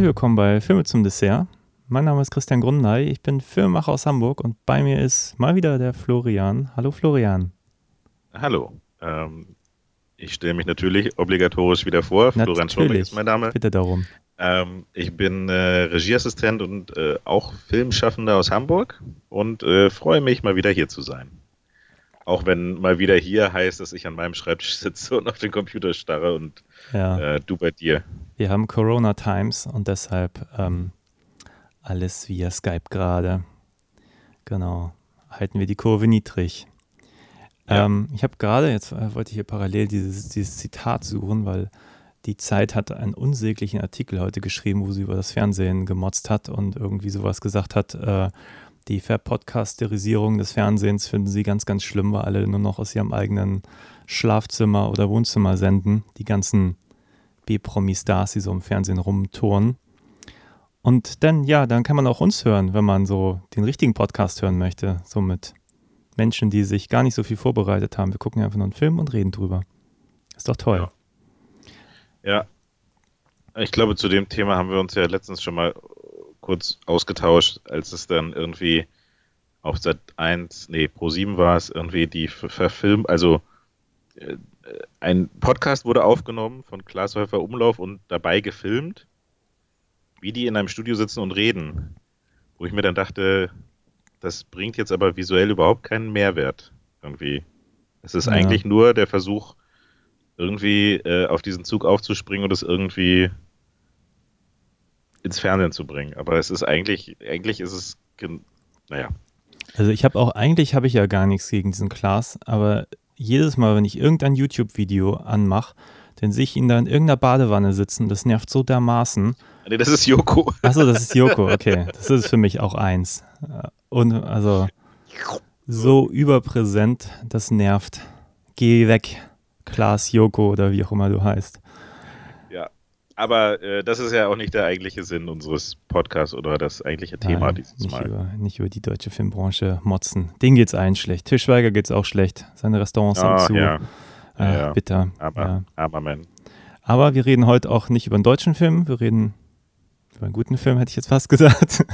Herzlich willkommen bei Filme zum Dessert. Mein Name ist Christian Grundnay, ich bin Filmemacher aus Hamburg und bei mir ist mal wieder der Florian. Hallo Florian. Hallo. Ähm, ich stelle mich natürlich obligatorisch wieder vor. Florian Schombeck ist mein Name. Bitte darum. Ähm, ich bin äh, Regieassistent und äh, auch Filmschaffender aus Hamburg und äh, freue mich, mal wieder hier zu sein. Auch wenn mal wieder hier heißt, dass ich an meinem Schreibtisch sitze und auf den Computer starre und Ja, äh, du bei dir. Wir haben Corona Times und deshalb ähm, alles via Skype gerade. Genau. Halten wir die Kurve niedrig. Ja. Ähm, ich habe gerade, jetzt äh, wollte ich hier parallel dieses, dieses Zitat suchen, weil die Zeit hat einen unsäglichen Artikel heute geschrieben, wo sie über das Fernsehen gemotzt hat und irgendwie sowas gesagt hat, äh, die Verpodcasterisierung des Fernsehens finden sie ganz, ganz schlimm, weil alle nur noch aus ihrem eigenen Schlafzimmer oder Wohnzimmer senden. Die ganzen B-Promi-Stars, die so im Fernsehen rumtouren. Und dann, ja, dann kann man auch uns hören, wenn man so den richtigen Podcast hören möchte. So mit Menschen, die sich gar nicht so viel vorbereitet haben. Wir gucken einfach nur einen Film und reden drüber. Ist doch toll. Ja. Ja. Ich glaube, zu dem Thema haben wir uns ja letztens schon mal kurz ausgetauscht, als es dann irgendwie auf Sat 1, nee, Pro 7 war es, irgendwie die ver- verfilmt, also äh, ein Podcast wurde aufgenommen von Klaas Häufer Umlauf und dabei gefilmt, wie die in einem Studio sitzen und reden. Wo ich mir dann dachte, das bringt jetzt aber visuell überhaupt keinen Mehrwert. Irgendwie. Es ist Ja. eigentlich nur der Versuch, irgendwie äh, auf diesen Zug aufzuspringen und es irgendwie ins Fernsehen zu bringen. Aber es ist eigentlich, eigentlich ist es, naja, Also ich habe auch, eigentlich habe ich ja gar nichts gegen diesen Klaas, aber jedes Mal, wenn ich irgendein YouTube-Video anmache, dann sehe ich ihn da in irgendeiner Badewanne sitzen. Das nervt so dermaßen. nee, das ist Joko. Achso, das ist Joko, okay. Das ist für mich auch eins. Und also so überpräsent, das nervt. Geh weg, Klaas Joko oder wie auch immer du heißt. Aber äh, das ist ja auch nicht der eigentliche Sinn unseres Podcasts oder das eigentliche Thema Nein, dieses nicht Mal. Über, nicht über die deutsche Filmbranche motzen. Denen geht's allen schlecht. Til Schweiger geht's auch schlecht. Seine Restaurants haben Ah, zu. ja, Äh, ja. Bitter. aber, Ja. aber man. Aber wir reden heute auch nicht über einen deutschen Film, wir reden über einen guten Film, hätte ich jetzt fast gesagt.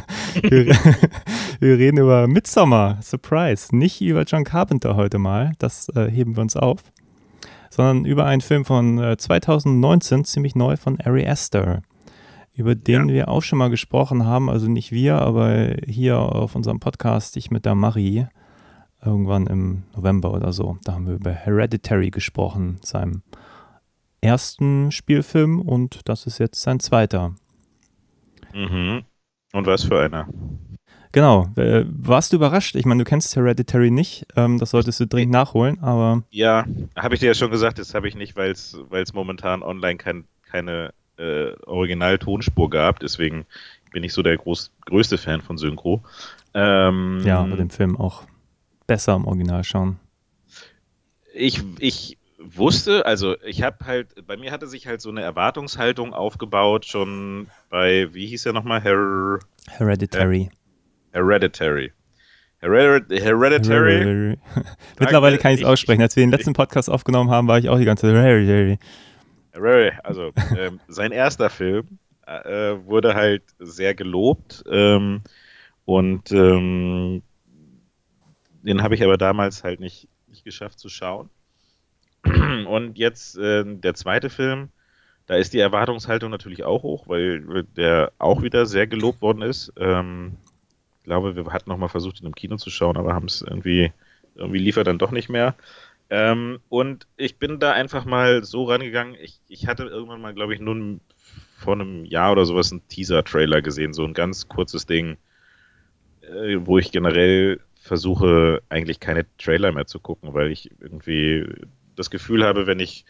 wir, wir reden über Midsommar, Surprise. Nicht über John Carpenter heute mal, das äh, heben wir uns auf, sondern über einen Film von äh, 2019, ziemlich neu, von Ari Aster, über den Ja. wir auch schon mal gesprochen haben, also nicht wir, aber hier auf unserem Podcast, ich mit der Marie, irgendwann im November oder so, da haben wir über Hereditary gesprochen, seinem ersten Spielfilm und das ist jetzt sein zweiter. Mhm. Und was für einer? Genau. Äh, warst du überrascht? Ich meine, du kennst Hereditary nicht. Ähm, das solltest du dringend nachholen, aber Ja, habe ich dir ja schon gesagt, das habe ich nicht, weil es momentan online kein, keine äh, Original-Tonspur gab. Deswegen bin ich so der groß, größte Fan von Synchro. Ähm, ja, bei dem Film auch besser im Original schauen. ich, ich wusste, also ich habe halt, bei mir hatte sich halt so eine Erwartungshaltung aufgebaut, schon bei, wie hieß er nochmal? Her Hereditary. Hereditary. Hered Hereditary. Hereditary. Mittlerweile kann ich es aussprechen. Als wir den letzten Podcast aufgenommen haben, war ich auch die ganze Zeit Hereditary. Hereditary. Also ähm, sein erster Film äh, wurde halt sehr gelobt ähm, und ähm, den habe ich aber damals halt nicht, nicht geschafft zu schauen. Und jetzt äh, der zweite Film, da ist die Erwartungshaltung natürlich auch hoch, weil der auch wieder sehr gelobt worden ist. Ähm, glaube, wir hatten noch mal versucht, ihn im Kino zu schauen, aber haben es irgendwie, irgendwie liefert dann doch nicht mehr. Ähm, und ich bin da einfach mal so rangegangen. Ich, ich hatte irgendwann mal, glaube ich, nur ein- vor einem Jahr oder sowas einen Teaser-Trailer gesehen, so ein ganz kurzes Ding, äh, wo ich generell versuche, eigentlich keine Trailer mehr zu gucken, weil ich irgendwie das Gefühl habe, wenn ich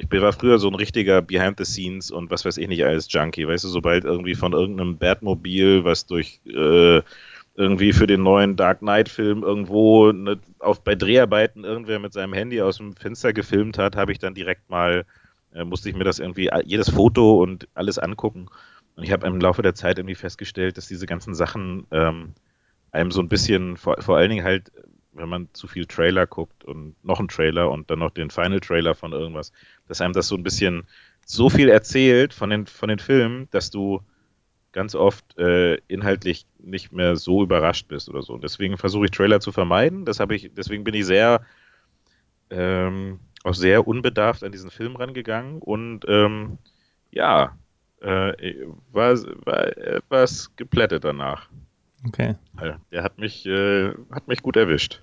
ich war früher so ein richtiger Behind the Scenes und was weiß ich nicht als Junkie, weißt du, sobald irgendwie von irgendeinem Batmobil, was durch äh, irgendwie für den neuen Dark Knight-Film irgendwo ne, auf, bei Dreharbeiten irgendwer mit seinem Handy aus dem Fenster gefilmt hat, habe ich dann direkt mal äh, musste ich mir das irgendwie, jedes Foto und alles angucken. Und ich habe im Laufe der Zeit irgendwie festgestellt, dass diese ganzen Sachen ähm, einem so ein bisschen, vor, vor allen Dingen halt, wenn man zu viel Trailer guckt und noch einen Trailer und dann noch den Final Trailer von irgendwas, dass einem das so ein bisschen so viel erzählt von den, von den Filmen, dass du ganz oft äh, inhaltlich nicht mehr so überrascht bist oder so. Und deswegen versuche ich Trailer zu vermeiden. Das ich, deswegen bin ich sehr ähm, auch sehr unbedarft an diesen Film rangegangen und ähm, ja, äh, war, war etwas geplättet danach. Okay. Der hat mich, äh, hat mich gut erwischt.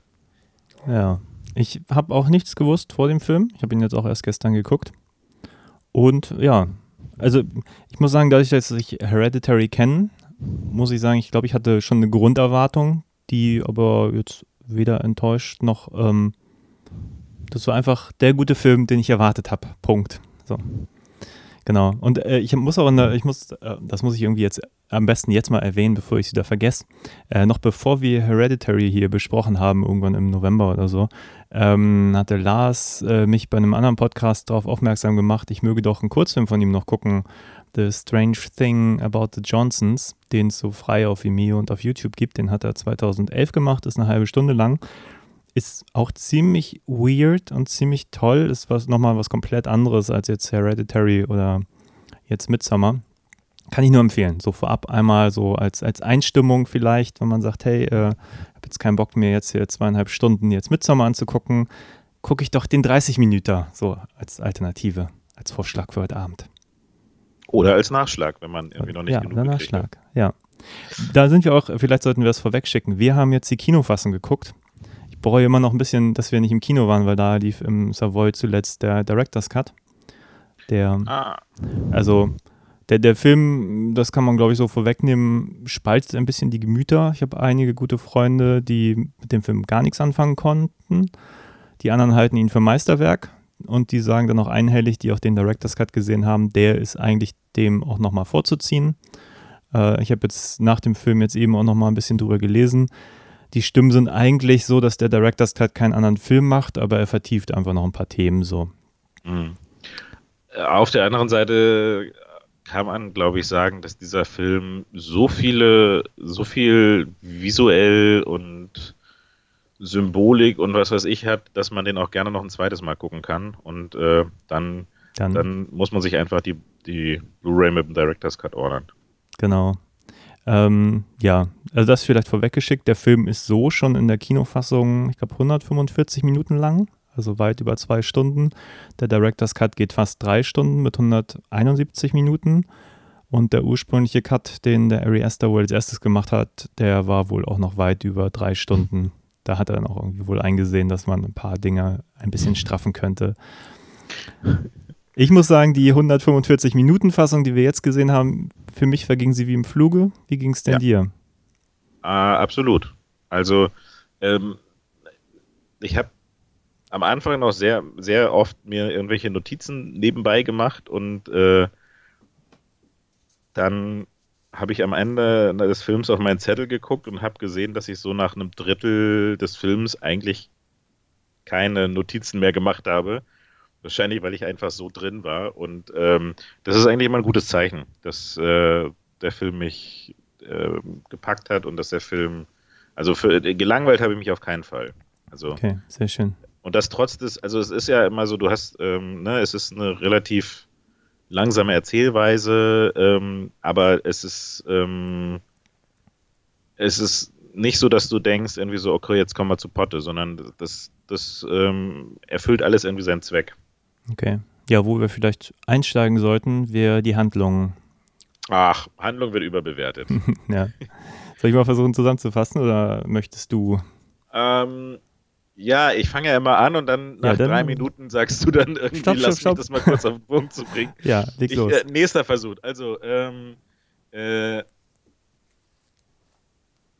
Ja, ich habe auch nichts gewusst vor dem Film. Ich habe ihn jetzt auch erst gestern geguckt. Und ja, also ich muss sagen, dadurch, dass ich Hereditary kenne, muss ich sagen, ich glaube, ich hatte schon eine Grunderwartung, die aber jetzt weder enttäuscht noch. Ähm, das war einfach der gute Film, den ich erwartet habe. Punkt. So. Genau. Und äh, ich muss auch, der, ich muss, äh, das muss ich irgendwie jetzt am besten jetzt mal erwähnen, bevor ich es wieder vergesse. Äh, noch bevor wir Hereditary hier besprochen haben, irgendwann im November oder so, ähm, hatte Lars äh, mich bei einem anderen Podcast darauf aufmerksam gemacht, ich möge doch einen Kurzfilm von ihm noch gucken. The Strange Thing About the Johnsons, den es so frei auf Vimeo und auf YouTube gibt. Den hat er 2011 gemacht, ist eine halbe Stunde lang ist auch ziemlich weird und ziemlich toll. Ist was nochmal was komplett anderes als jetzt Hereditary oder jetzt Midsummer. Kann ich nur empfehlen. So vorab einmal so als, als Einstimmung vielleicht, wenn man sagt, hey, äh, habe jetzt keinen Bock mehr, jetzt hier zweieinhalb Stunden jetzt Midsummer anzugucken, gucke ich doch den 30 Minuten so als Alternative, als Vorschlag für heute Abend. Oder als Nachschlag, wenn man irgendwie noch nicht ja, genug Ja, Nachschlag, ja. Da sind wir auch, vielleicht sollten wir das vorweg schicken. Wir haben jetzt die Kinofassung geguckt bereue immer noch ein bisschen, dass wir nicht im Kino waren, weil da lief im Savoy zuletzt der Director's Cut. Der, ah. also der, der Film, das kann man glaube ich so vorwegnehmen, spaltet ein bisschen die Gemüter. Ich habe einige gute Freunde, die mit dem Film gar nichts anfangen konnten. Die anderen halten ihn für Meisterwerk und die sagen dann auch einhellig, die auch den Director's Cut gesehen haben, der ist eigentlich dem auch nochmal vorzuziehen. Äh, ich habe jetzt nach dem Film jetzt eben auch nochmal ein bisschen drüber gelesen die Stimmen sind eigentlich so, dass der Director's Cut keinen anderen Film macht, aber er vertieft einfach noch ein paar Themen so. Mhm. Auf der anderen Seite kann man, glaube ich, sagen, dass dieser Film so viele, so viel visuell und Symbolik und was weiß ich hat, dass man den auch gerne noch ein zweites Mal gucken kann. Und äh, dann, dann, dann, muss man sich einfach die, die Blu-ray mit dem Director's Cut ordern. Genau. Ähm, ja, also das vielleicht vorweggeschickt. Der Film ist so schon in der Kinofassung, ich glaube, 145 Minuten lang, also weit über zwei Stunden. Der Director's Cut geht fast drei Stunden mit 171 Minuten. Und der ursprüngliche Cut, den der Ari Aster wohl als erstes gemacht hat, der war wohl auch noch weit über drei Stunden. Da hat er dann auch irgendwie wohl eingesehen, dass man ein paar Dinge ein bisschen straffen könnte. Ich muss sagen, die 145-Minuten-Fassung, die wir jetzt gesehen haben, für mich verging sie wie im Fluge. Wie ging es denn ja. dir? Ah, absolut. Also, ähm, ich habe am Anfang noch sehr, sehr oft mir irgendwelche Notizen nebenbei gemacht und äh, dann habe ich am Ende des Films auf meinen Zettel geguckt und habe gesehen, dass ich so nach einem Drittel des Films eigentlich keine Notizen mehr gemacht habe Wahrscheinlich, weil ich einfach so drin war. Und ähm, das ist eigentlich immer ein gutes Zeichen, dass äh, der Film mich äh, gepackt hat und dass der Film, also für, gelangweilt habe ich mich auf keinen Fall. Also, okay, sehr schön. Und das trotz des, also es ist ja immer so, du hast, ähm, ne, es ist eine relativ langsame Erzählweise, ähm, aber es ist, ähm, es ist nicht so, dass du denkst, irgendwie so, okay, jetzt kommen wir zu Potte, sondern das, das ähm, erfüllt alles irgendwie seinen Zweck. Okay. Ja, wo wir vielleicht einsteigen sollten, wäre die Handlung. Ach, Handlung wird überbewertet. ja. Soll ich mal versuchen zusammenzufassen oder möchtest du? Ähm, ja, ich fange ja immer an und dann nach ja, dann, drei Minuten sagst du dann irgendwie, stopp, lass stopp, mich das mal kurz auf den Punkt zu bringen. Ja, leg ich, los. Äh, nächster Versuch. Also, ähm, äh,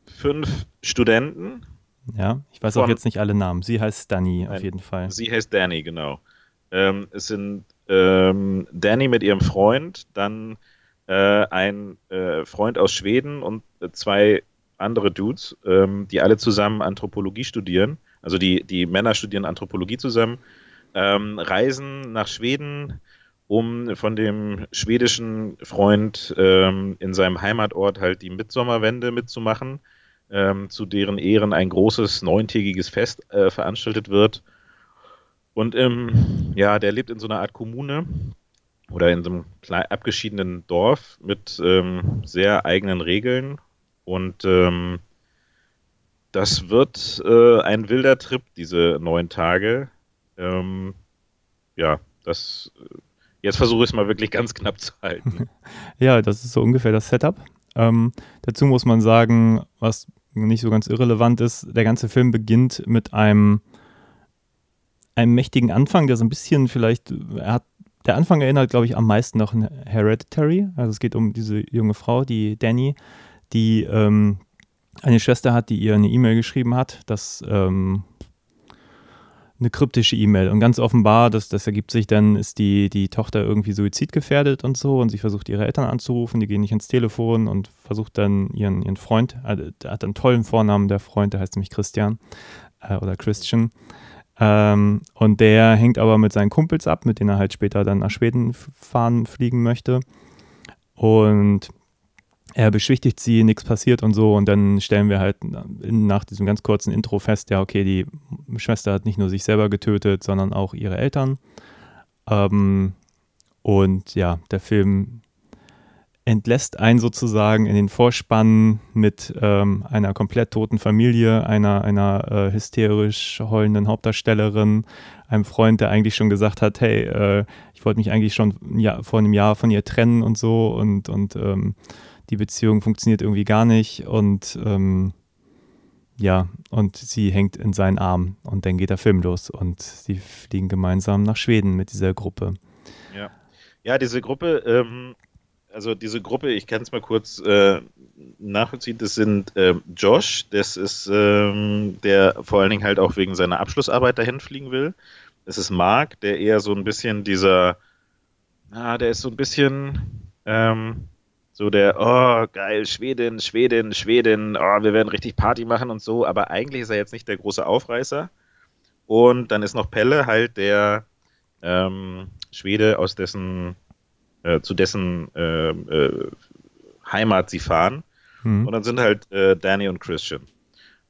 fünf Studenten. Ja, ich weiß von, auch jetzt nicht alle Namen. Sie heißt Danny auf jeden Fall. Sie heißt Danny, genau. Ähm, es sind ähm, Danny mit ihrem Freund, dann äh, ein äh, Freund aus Schweden und äh, zwei andere Dudes, ähm, die alle zusammen Anthropologie studieren. Also die, die Männer studieren Anthropologie zusammen, ähm, reisen nach Schweden um von dem schwedischen Freund ähm, in seinem Heimatort halt die Mitsommerwende mitzumachen, ähm, zu deren Ehren ein großes neuntägiges Fest äh, veranstaltet wird. Und ähm, ja, der lebt in so einer Art Kommune oder in so einem klein, abgeschiedenen Dorf mit ähm, sehr eigenen Regeln. Und ähm, das wird äh, ein wilder Trip, diese neun Tage. Ähm, ja, das. Jetzt versuche ich es mal wirklich ganz knapp zu halten. ja, das ist so ungefähr das Setup. Ähm, dazu muss man sagen, was nicht so ganz irrelevant ist, der ganze Film beginnt mit einem, einem mächtigen Anfang, der so ein bisschen vielleicht, hat, der Anfang erinnert, glaube ich, am meisten noch an Hereditary. Also es geht um diese junge Frau, die Danny, die ähm, eine Schwester hat, die ihr eine E-Mail geschrieben hat, dass ähm, eine kryptische E-Mail. Und ganz offenbar, das, das ergibt sich dann, ist die, die Tochter irgendwie suizidgefährdet und so und sie versucht ihre Eltern anzurufen, die gehen nicht ins Telefon und versucht dann ihren, ihren Freund, äh, der hat einen tollen Vornamen, der Freund, der heißt nämlich Christian äh, oder Christian. Ähm, und der hängt aber mit seinen Kumpels ab, mit denen er halt später dann nach Schweden fahren, fliegen möchte. Und er beschwichtigt sie, nichts passiert und so. Und dann stellen wir halt nach diesem ganz kurzen Intro fest, ja, okay, die Schwester hat nicht nur sich selber getötet, sondern auch ihre Eltern. Ähm, und ja, der Film entlässt einen sozusagen in den Vorspann mit ähm, einer komplett toten Familie, einer, einer äh, hysterisch heulenden Hauptdarstellerin, einem Freund, der eigentlich schon gesagt hat, hey, äh, ich wollte mich eigentlich schon ja, vor einem Jahr von ihr trennen und so und, und ähm, die Beziehung funktioniert irgendwie gar nicht und ähm, ja, und sie hängt in seinen Arm und dann geht der Film los und sie fliegen gemeinsam nach Schweden mit dieser Gruppe. Ja, ja diese Gruppe, ähm, also diese Gruppe, ich kann es mal kurz äh, nachvollziehen, das sind äh, Josh, das ist ähm, der vor allen Dingen halt auch wegen seiner Abschlussarbeit dahin fliegen will. Es ist Mark, der eher so ein bisschen dieser, ah, der ist so ein bisschen, ähm, so der, oh, geil, Schweden, Schweden, Schweden, oh, wir werden richtig Party machen und so, aber eigentlich ist er jetzt nicht der große Aufreißer. Und dann ist noch Pelle halt der ähm, Schwede, aus dessen, äh, zu dessen äh, äh, Heimat sie fahren. Mhm. Und dann sind halt äh, Danny und Christian.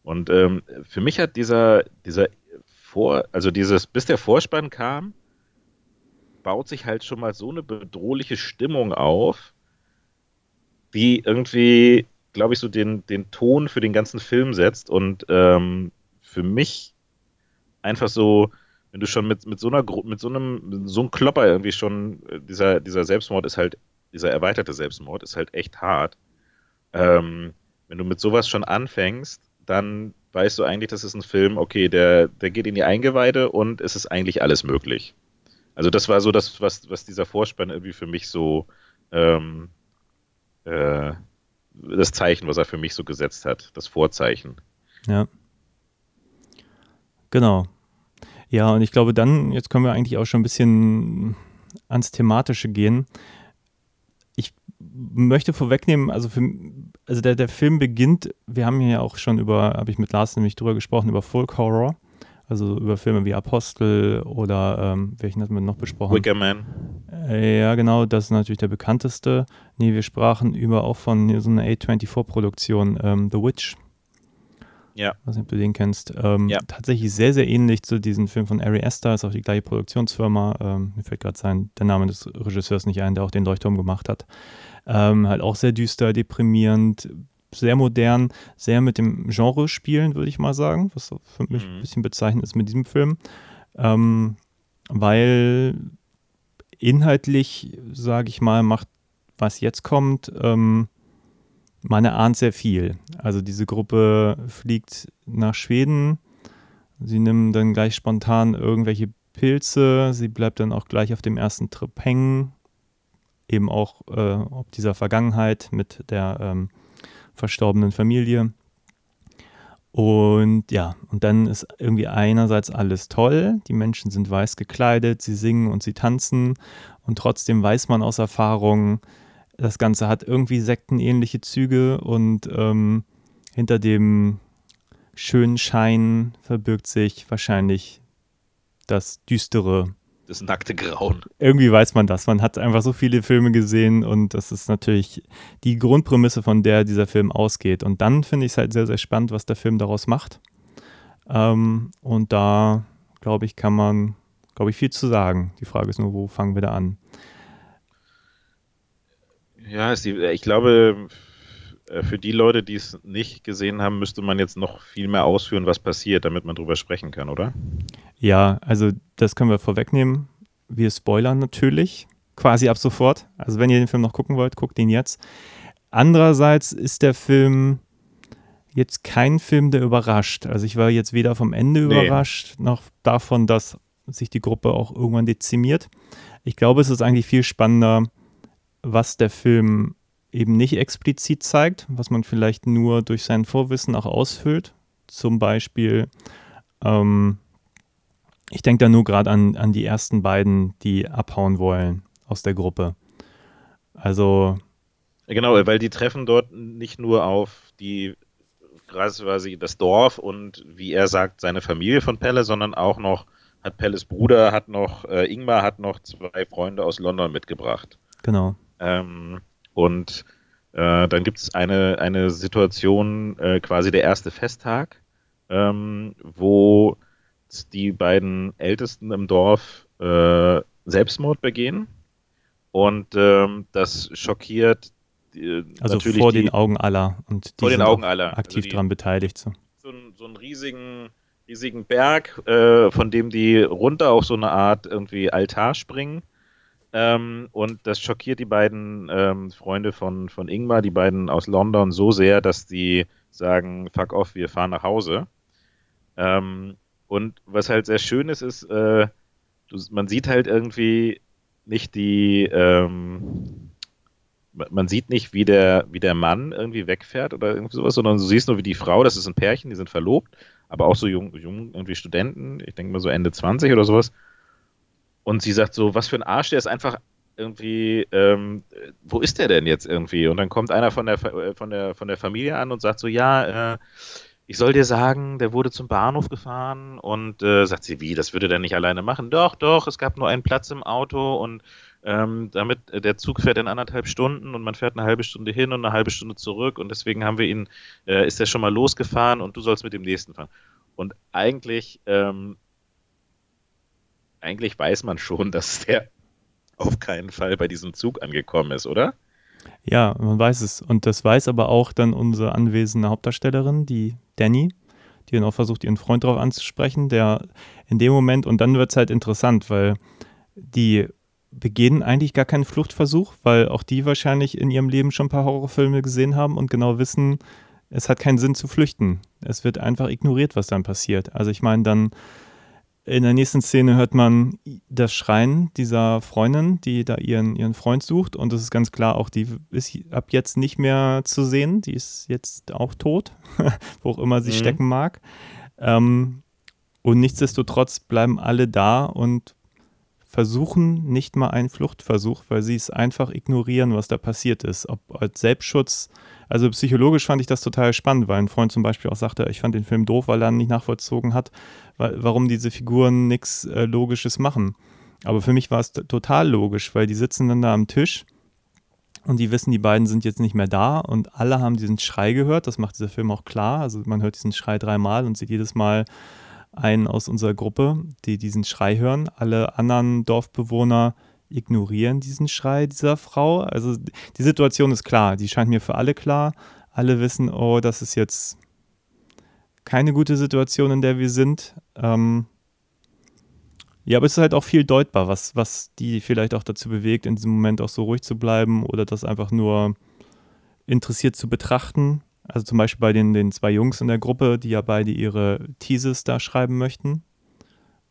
Und ähm, für mich hat dieser, dieser Vor, also dieses, bis der Vorspann kam, baut sich halt schon mal so eine bedrohliche Stimmung auf, die irgendwie, glaube ich, so den, den Ton für den ganzen Film setzt und ähm, für mich einfach so, wenn du schon mit, mit so einer mit so einem, so einem Klopper irgendwie schon, äh, dieser, dieser Selbstmord ist halt, dieser erweiterte Selbstmord ist halt echt hart. Ähm, wenn du mit sowas schon anfängst, dann weißt du eigentlich, das ist ein Film, okay, der, der geht in die Eingeweide und es ist eigentlich alles möglich. Also das war so das, was, was dieser Vorspann irgendwie für mich so ähm, äh, das Zeichen, was er für mich so gesetzt hat, das Vorzeichen. Ja. Genau. Ja, und ich glaube, dann, jetzt können wir eigentlich auch schon ein bisschen ans Thematische gehen. Ich möchte vorwegnehmen, also, für, also der, der Film beginnt, wir haben hier ja auch schon über, habe ich mit Lars nämlich drüber gesprochen, über Folk Horror. Also über Filme wie Apostel oder ähm, welchen hatten wir noch besprochen? Wicker Man. Äh, ja, genau, das ist natürlich der bekannteste. Nee, wir sprachen über auch von so einer A24-Produktion, ähm, The Witch. Ja. Ich weiß nicht, ob du den kennst. Ähm, ja. Tatsächlich sehr, sehr ähnlich zu diesem Film von Ari Esther, ist auch die gleiche Produktionsfirma. Ähm, mir fällt gerade sein, der Name des Regisseurs nicht ein, der auch den Leuchtturm gemacht hat. Ähm, halt auch sehr düster, deprimierend, sehr modern, sehr mit dem Genre spielen, würde ich mal sagen, was für mich mhm. ein bisschen bezeichnend ist mit diesem Film. Ähm, weil inhaltlich, sage ich mal, macht, was jetzt kommt, ähm, man erahnt sehr viel. Also diese Gruppe fliegt nach Schweden, sie nimmt dann gleich spontan irgendwelche Pilze, sie bleibt dann auch gleich auf dem ersten Trip hängen, eben auch äh, ob dieser Vergangenheit mit der ähm, verstorbenen Familie. Und ja, und dann ist irgendwie einerseits alles toll, die Menschen sind weiß gekleidet, sie singen und sie tanzen. Und trotzdem weiß man aus Erfahrung, das Ganze hat irgendwie sektenähnliche Züge und ähm, hinter dem schönen Schein verbirgt sich wahrscheinlich das düstere das nackte Grauen. Irgendwie weiß man das. Man hat einfach so viele Filme gesehen und das ist natürlich die Grundprämisse, von der dieser Film ausgeht. Und dann finde ich es halt sehr, sehr spannend, was der Film daraus macht. Ähm, und da, glaube ich, kann man, glaube ich, viel zu sagen. Die Frage ist nur, wo fangen wir da an? Ja, ich glaube, äh, für die Leute, die es nicht gesehen haben, müsste man jetzt noch viel mehr ausführen, was passiert, damit man drüber sprechen kann, oder? Ja, also das können wir vorwegnehmen. Wir spoilern natürlich quasi ab sofort. Also wenn ihr den Film noch gucken wollt, guckt ihn jetzt. Andererseits ist der Film jetzt kein Film, der überrascht. Also ich war jetzt weder vom Ende nee. überrascht, noch davon, dass sich die Gruppe auch irgendwann dezimiert. Ich glaube, es ist eigentlich viel spannender, was der Film eben nicht explizit zeigt, was man vielleicht nur durch sein Vorwissen auch ausfüllt. Zum Beispiel, ähm, ich denke da nur gerade an, an die ersten beiden, die abhauen wollen aus der Gruppe. Also. Genau, weil die treffen dort nicht nur auf die quasi das Dorf und wie er sagt, seine Familie von Pelle, sondern auch noch hat Pelles Bruder, hat noch, äh, Ingmar hat noch zwei Freunde aus London mitgebracht. Genau. Ähm, und äh, dann gibt es eine, eine Situation, äh, quasi der erste Festtag, ähm, wo die beiden Ältesten im Dorf äh, Selbstmord begehen. Und ähm, das schockiert äh, also natürlich vor die, den Augen aller und die vor den Augen aller. aktiv also daran beteiligt. So. So, ein, so einen riesigen, riesigen Berg, äh, von dem die runter auf so eine Art irgendwie Altar springen ähm, und das schockiert die beiden ähm, Freunde von, von Ingmar, die beiden aus London, so sehr, dass die sagen, fuck off, wir fahren nach Hause. Ähm, und was halt sehr schön ist, ist, äh, du, man sieht halt irgendwie nicht die, ähm, man sieht nicht, wie der, wie der Mann irgendwie wegfährt oder irgendwie sowas, sondern du siehst nur, wie die Frau, das ist ein Pärchen, die sind verlobt, aber auch so jung, jung irgendwie Studenten, ich denke mal so Ende 20 oder sowas, und sie sagt so, was für ein Arsch, der ist einfach irgendwie, ähm, wo ist der denn jetzt irgendwie? Und dann kommt einer von der, äh, von der, von der Familie an und sagt so, ja, äh, ich soll dir sagen, der wurde zum Bahnhof gefahren und äh, sagt sie, wie, das würde der nicht alleine machen? Doch, doch, es gab nur einen Platz im Auto und ähm, damit äh, der Zug fährt in anderthalb Stunden und man fährt eine halbe Stunde hin und eine halbe Stunde zurück und deswegen haben wir ihn, äh, ist er schon mal losgefahren und du sollst mit dem nächsten fahren. Und eigentlich ähm, eigentlich weiß man schon, dass der auf keinen Fall bei diesem Zug angekommen ist, oder? Ja, man weiß es. Und das weiß aber auch dann unsere anwesende Hauptdarstellerin, die Danny, die dann auch versucht, ihren Freund darauf anzusprechen, der in dem Moment, und dann wird es halt interessant, weil die begehen eigentlich gar keinen Fluchtversuch, weil auch die wahrscheinlich in ihrem Leben schon ein paar Horrorfilme gesehen haben und genau wissen, es hat keinen Sinn zu flüchten. Es wird einfach ignoriert, was dann passiert. Also ich meine, dann in der nächsten Szene hört man das Schreien dieser Freundin, die da ihren, ihren Freund sucht. Und es ist ganz klar, auch die ist ab jetzt nicht mehr zu sehen. Die ist jetzt auch tot, wo auch immer sie mhm. stecken mag. Ähm, und nichtsdestotrotz bleiben alle da und versuchen nicht mal einen Fluchtversuch, weil sie es einfach ignorieren, was da passiert ist. Ob als Selbstschutz also psychologisch fand ich das total spannend, weil ein Freund zum Beispiel auch sagte, ich fand den Film doof, weil er nicht nachvollzogen hat, warum diese Figuren nichts äh, Logisches machen. Aber für mich war es total logisch, weil die sitzen dann da am Tisch und die wissen, die beiden sind jetzt nicht mehr da und alle haben diesen Schrei gehört. Das macht dieser Film auch klar. Also man hört diesen Schrei dreimal und sieht jedes Mal einen aus unserer Gruppe, die diesen Schrei hören. Alle anderen Dorfbewohner ignorieren diesen Schrei dieser Frau. Also die Situation ist klar, die scheint mir für alle klar. Alle wissen, oh, das ist jetzt keine gute Situation, in der wir sind. Ähm ja, aber es ist halt auch viel deutbar, was, was die vielleicht auch dazu bewegt, in diesem Moment auch so ruhig zu bleiben oder das einfach nur interessiert zu betrachten. Also zum Beispiel bei den, den zwei Jungs in der Gruppe, die ja beide ihre Thesis da schreiben möchten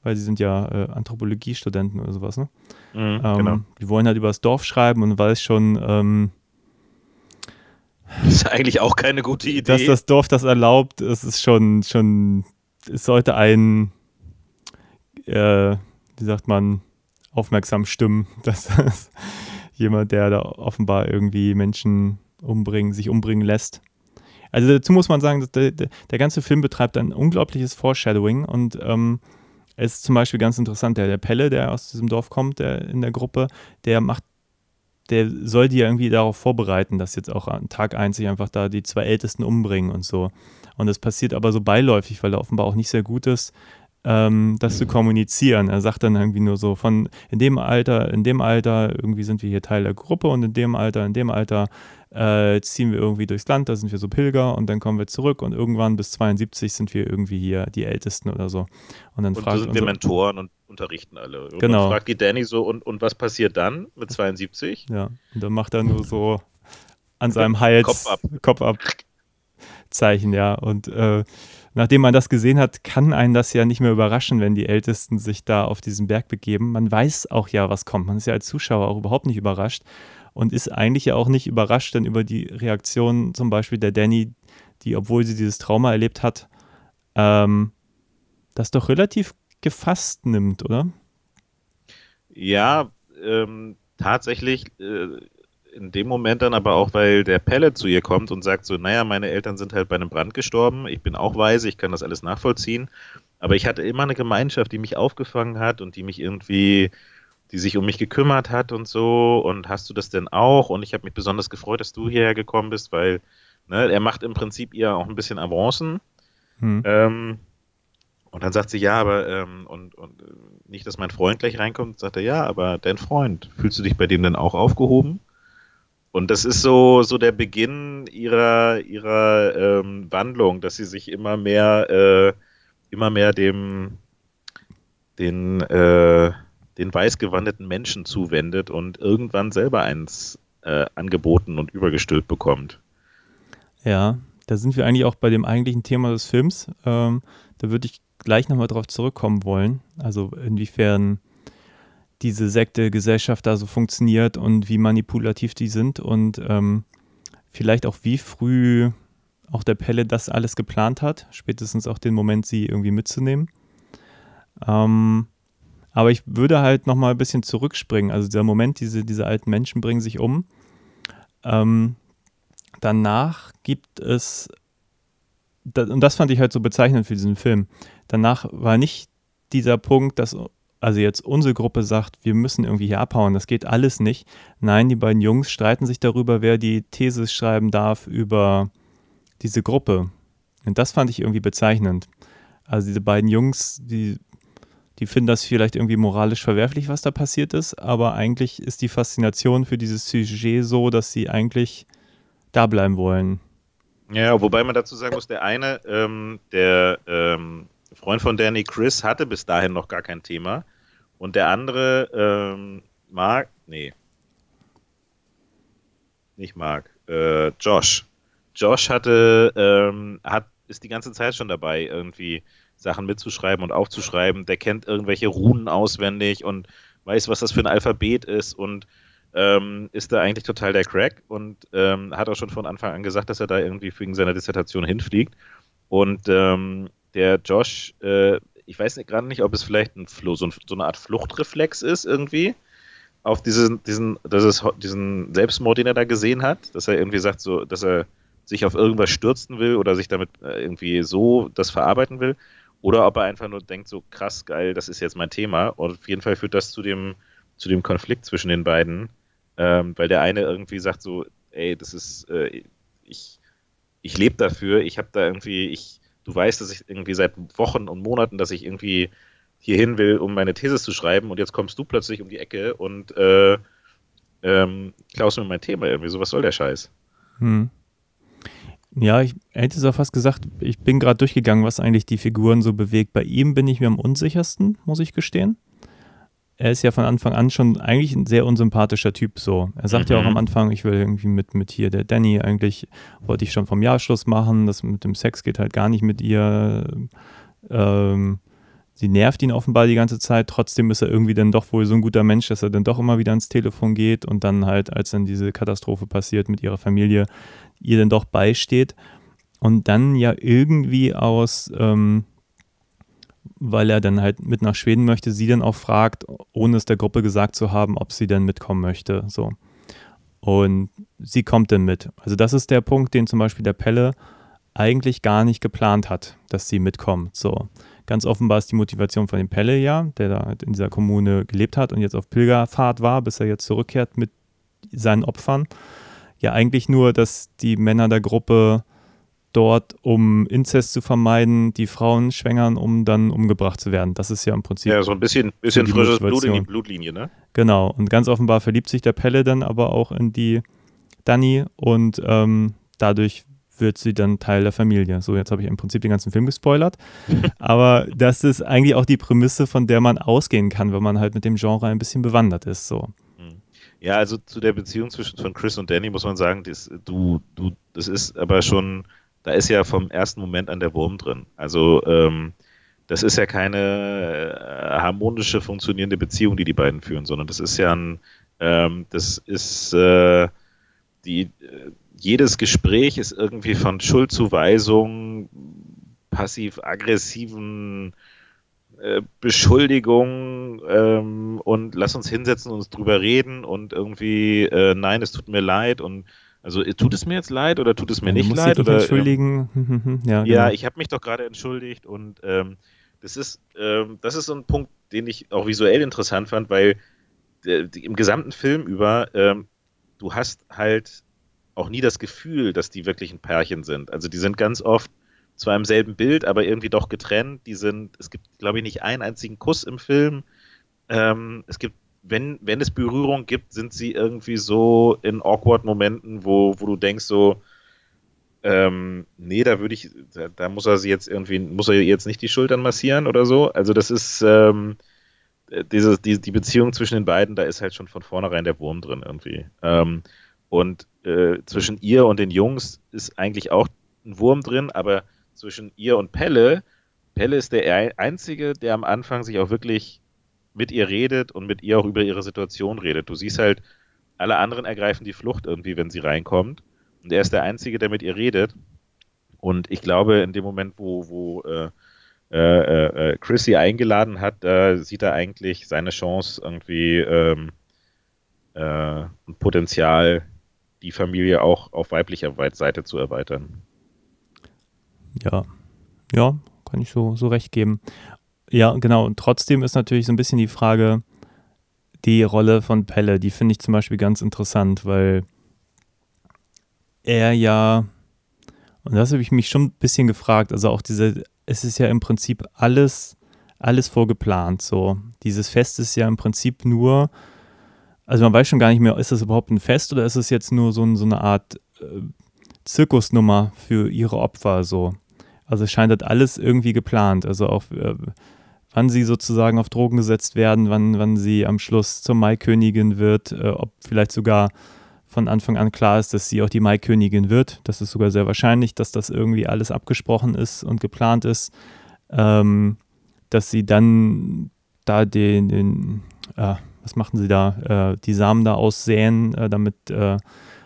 weil sie sind ja äh, Anthropologiestudenten oder sowas, ne? Mhm, ähm, genau. Die wollen halt über das Dorf schreiben und weiß schon, ähm, das ist eigentlich auch keine gute Idee. Dass das Dorf das erlaubt, es ist schon, schon, es sollte ein, äh, wie sagt man, aufmerksam stimmen, dass das jemand, der da offenbar irgendwie Menschen umbringen, sich umbringen lässt. Also dazu muss man sagen, der, der, ganze Film betreibt ein unglaubliches Foreshadowing und ähm, es ist zum Beispiel ganz interessant, der, der Pelle, der aus diesem Dorf kommt, der in der Gruppe, der macht, der soll die irgendwie darauf vorbereiten, dass jetzt auch an Tag 1 sich einfach da die zwei Ältesten umbringen und so. Und das passiert aber so beiläufig, weil er offenbar auch nicht sehr gut ist, ähm, das zu kommunizieren. Er sagt dann irgendwie nur so von in dem Alter, in dem Alter, irgendwie sind wir hier Teil der Gruppe und in dem Alter, in dem Alter äh, ziehen wir irgendwie durchs Land, da sind wir so Pilger und dann kommen wir zurück und irgendwann bis 72 sind wir irgendwie hier die Ältesten oder so. Und dann Und fragt so sind wir unser- Mentoren und unterrichten alle. Und Genau. dann fragt die Danny so, und, und was passiert dann mit 72? Ja, und dann macht er nur so an seinem Hals Kopf ab. Kopf ab Zeichen, ja. Und äh, nachdem man das gesehen hat, kann einen das ja nicht mehr überraschen, wenn die Ältesten sich da auf diesen Berg begeben. Man weiß auch ja, was kommt. Man ist ja als Zuschauer auch überhaupt nicht überrascht und ist eigentlich ja auch nicht überrascht dann über die Reaktion zum Beispiel der Danny, die, obwohl sie dieses Trauma erlebt hat, ähm, das doch relativ gefasst nimmt, oder? Ja, ähm, tatsächlich äh, in dem Moment dann aber auch, weil der Pelle zu ihr kommt und sagt so, naja, meine Eltern sind halt bei einem Brand gestorben, ich bin auch weise, ich kann das alles nachvollziehen, aber ich hatte immer eine Gemeinschaft, die mich aufgefangen hat und die mich irgendwie, die sich um mich gekümmert hat und so und hast du das denn auch? Und ich habe mich besonders gefreut, dass du hierher gekommen bist, weil ne, er macht im Prinzip ihr auch ein bisschen Avancen. Hm. Ähm, und dann sagt sie, ja, aber ähm, und, und äh, nicht, dass mein Freund gleich reinkommt, sagt er, ja, aber dein Freund, fühlst du dich bei dem denn auch aufgehoben? Und das ist so, so der Beginn ihrer, ihrer ähm, Wandlung, dass sie sich immer mehr, äh, immer mehr dem, den, äh, den weißgewandeten Menschen zuwendet und irgendwann selber eins äh, angeboten und übergestülpt bekommt. Ja, da sind wir eigentlich auch bei dem eigentlichen Thema des Films. Ähm, da würde ich gleich nochmal drauf zurückkommen wollen. Also inwiefern diese Sekte, Gesellschaft da so funktioniert und wie manipulativ die sind und ähm, vielleicht auch wie früh auch der Pelle das alles geplant hat, spätestens auch den Moment, sie irgendwie mitzunehmen. Ähm, aber ich würde halt nochmal ein bisschen zurückspringen. Also dieser Moment, diese, diese alten Menschen bringen sich um. Ähm, danach gibt es, und das fand ich halt so bezeichnend für diesen Film, danach war nicht dieser Punkt, dass also jetzt unsere Gruppe sagt, wir müssen irgendwie hier abhauen, das geht alles nicht. Nein, die beiden Jungs streiten sich darüber, wer die These schreiben darf über diese Gruppe. Und das fand ich irgendwie bezeichnend. Also diese beiden Jungs, die, die finden das vielleicht irgendwie moralisch verwerflich, was da passiert ist, aber eigentlich ist die Faszination für dieses Sujet so, dass sie eigentlich da bleiben wollen. Ja, wobei man dazu sagen muss, der eine, ähm, der ähm, Freund von Danny, Chris, hatte bis dahin noch gar kein Thema. Und der andere, ähm, Mark, nee. Nicht Mark, äh, Josh. Josh hatte, ähm, hat, ist die ganze Zeit schon dabei, irgendwie Sachen mitzuschreiben und aufzuschreiben. Der kennt irgendwelche Runen auswendig und weiß, was das für ein Alphabet ist und ähm, ist da eigentlich total der Crack und ähm, hat auch schon von Anfang an gesagt, dass er da irgendwie wegen seiner Dissertation hinfliegt. Und ähm, der Josh, äh, ich weiß gerade nicht, ob es vielleicht ein Flo, so, ein, so, eine Art Fluchtreflex ist irgendwie auf diesen, diesen, das ist, diesen Selbstmord, den er da gesehen hat, dass er irgendwie sagt, so, dass er sich auf irgendwas stürzen will oder sich damit äh, irgendwie so das verarbeiten will. Oder ob er einfach nur denkt, so krass geil, das ist jetzt mein Thema. Und auf jeden Fall führt das zu dem, zu dem Konflikt zwischen den beiden, ähm, weil der eine irgendwie sagt so, ey, das ist, äh, ich, ich lebe dafür, ich habe da irgendwie, ich, du weißt, dass ich irgendwie seit Wochen und Monaten, dass ich irgendwie hierhin will, um meine These zu schreiben und jetzt kommst du plötzlich um die Ecke und äh, ähm, klaust mir mein Thema irgendwie, so was soll der Scheiß? Hm. Ja, ich hätte es auch fast gesagt, ich bin gerade durchgegangen, was eigentlich die Figuren so bewegt. Bei ihm bin ich mir am unsichersten, muss ich gestehen. Er ist ja von Anfang an schon eigentlich ein sehr unsympathischer Typ so. Er sagt ja auch Mhm. am Anfang, ich will irgendwie mit, mit hier der Danny, eigentlich wollte ich schon vom Jahrschluss machen, das mit dem Sex geht halt gar nicht mit ihr. Ähm, sie nervt ihn offenbar die ganze Zeit, trotzdem ist er irgendwie dann doch wohl so ein guter Mensch, dass er dann doch immer wieder ans Telefon geht und dann halt, als dann diese Katastrophe passiert mit ihrer Familie, ihr dann doch beisteht und dann ja irgendwie aus, ähm, weil er dann halt mit nach Schweden möchte, sie dann auch fragt, ohne es der Gruppe gesagt zu haben, ob sie dann mitkommen möchte. So. Und sie kommt dann mit. Also das ist der Punkt, den zum Beispiel der Pelle eigentlich gar nicht geplant hat, dass sie mitkommt. So. Ganz offenbar ist die Motivation von dem Pelle ja, der da in dieser Kommune gelebt hat und jetzt auf Pilgerfahrt war, bis er jetzt zurückkehrt mit seinen Opfern. Ja, eigentlich nur, dass die Männer der Gruppe dort, um Inzest zu vermeiden, die Frauen schwängern, um dann umgebracht zu werden. Das ist ja im Prinzip. Ja, so ein bisschen, bisschen frisches Blut in die Blutlinie, ne? Genau. Und ganz offenbar verliebt sich der Pelle dann aber auch in die Dani und ähm, dadurch wird sie dann Teil der Familie. So, jetzt habe ich im Prinzip den ganzen Film gespoilert. aber das ist eigentlich auch die Prämisse, von der man ausgehen kann, wenn man halt mit dem Genre ein bisschen bewandert ist. So. Hm. Ja, also zu der Beziehung zwischen von Chris und Danny muss man sagen, das, du, du, das ist aber schon, da ist ja vom ersten Moment an der Wurm drin. Also ähm, das ist ja keine äh, harmonische, funktionierende Beziehung, die die beiden führen, sondern das ist ja ein, ähm, das ist äh, die, äh, jedes Gespräch ist irgendwie von Schuldzuweisung, passiv-aggressiven äh, Beschuldigungen ähm, und lass uns hinsetzen und drüber reden und irgendwie, äh, nein, es tut mir leid und also tut es mir jetzt leid oder tut es mir ja, nicht leid? Oder, entschuldigen. Ähm, ja, genau. ja, ich habe mich doch gerade entschuldigt und ähm, das ist, ähm, das ist so ein Punkt, den ich auch visuell interessant fand, weil äh, im gesamten Film über ähm, du hast halt auch nie das Gefühl, dass die wirklich ein Pärchen sind. Also die sind ganz oft zwar im selben Bild, aber irgendwie doch getrennt. Die sind, es gibt, glaube ich, nicht einen einzigen Kuss im Film. Ähm, es gibt, wenn, wenn es Berührung gibt, sind sie irgendwie so in awkward Momenten, wo, wo du denkst so, ähm, nee, da würde ich, da, da, muss er sie jetzt irgendwie, muss er jetzt nicht die Schultern massieren oder so. Also das ist, ähm, diese, die, die Beziehung zwischen den beiden, da ist halt schon von vornherein der Wurm drin irgendwie. Ähm, und äh, zwischen ihr und den Jungs ist eigentlich auch ein Wurm drin, aber zwischen ihr und Pelle, Pelle ist der Einzige, der am Anfang sich auch wirklich mit ihr redet und mit ihr auch über ihre Situation redet. Du siehst halt, alle anderen ergreifen die Flucht irgendwie, wenn sie reinkommt. Und er ist der Einzige, der mit ihr redet. Und ich glaube, in dem Moment, wo, wo äh, äh, äh, Chris eingeladen hat, sieht er eigentlich seine Chance, irgendwie ähm, äh, ein Potenzial die Familie auch auf weiblicher Seite zu erweitern. Ja, ja, kann ich so, so recht geben. Ja, genau. Und trotzdem ist natürlich so ein bisschen die Frage, die Rolle von Pelle, die finde ich zum Beispiel ganz interessant, weil er ja, und das habe ich mich schon ein bisschen gefragt, also auch diese, es ist ja im Prinzip alles, alles vorgeplant. So, dieses Fest ist ja im Prinzip nur also man weiß schon gar nicht mehr, ist das überhaupt ein Fest oder ist es jetzt nur so, so eine Art äh, Zirkusnummer für ihre Opfer so. Also es scheint halt alles irgendwie geplant. Also auch äh, wann sie sozusagen auf Drogen gesetzt werden, wann, wann sie am Schluss zur Maikönigin wird, äh, ob vielleicht sogar von Anfang an klar ist, dass sie auch die Maikönigin wird. Das ist sogar sehr wahrscheinlich, dass das irgendwie alles abgesprochen ist und geplant ist. Ähm, dass sie dann da den, den äh, was machten sie da? Äh, die Samen da aussäen, äh, damit äh,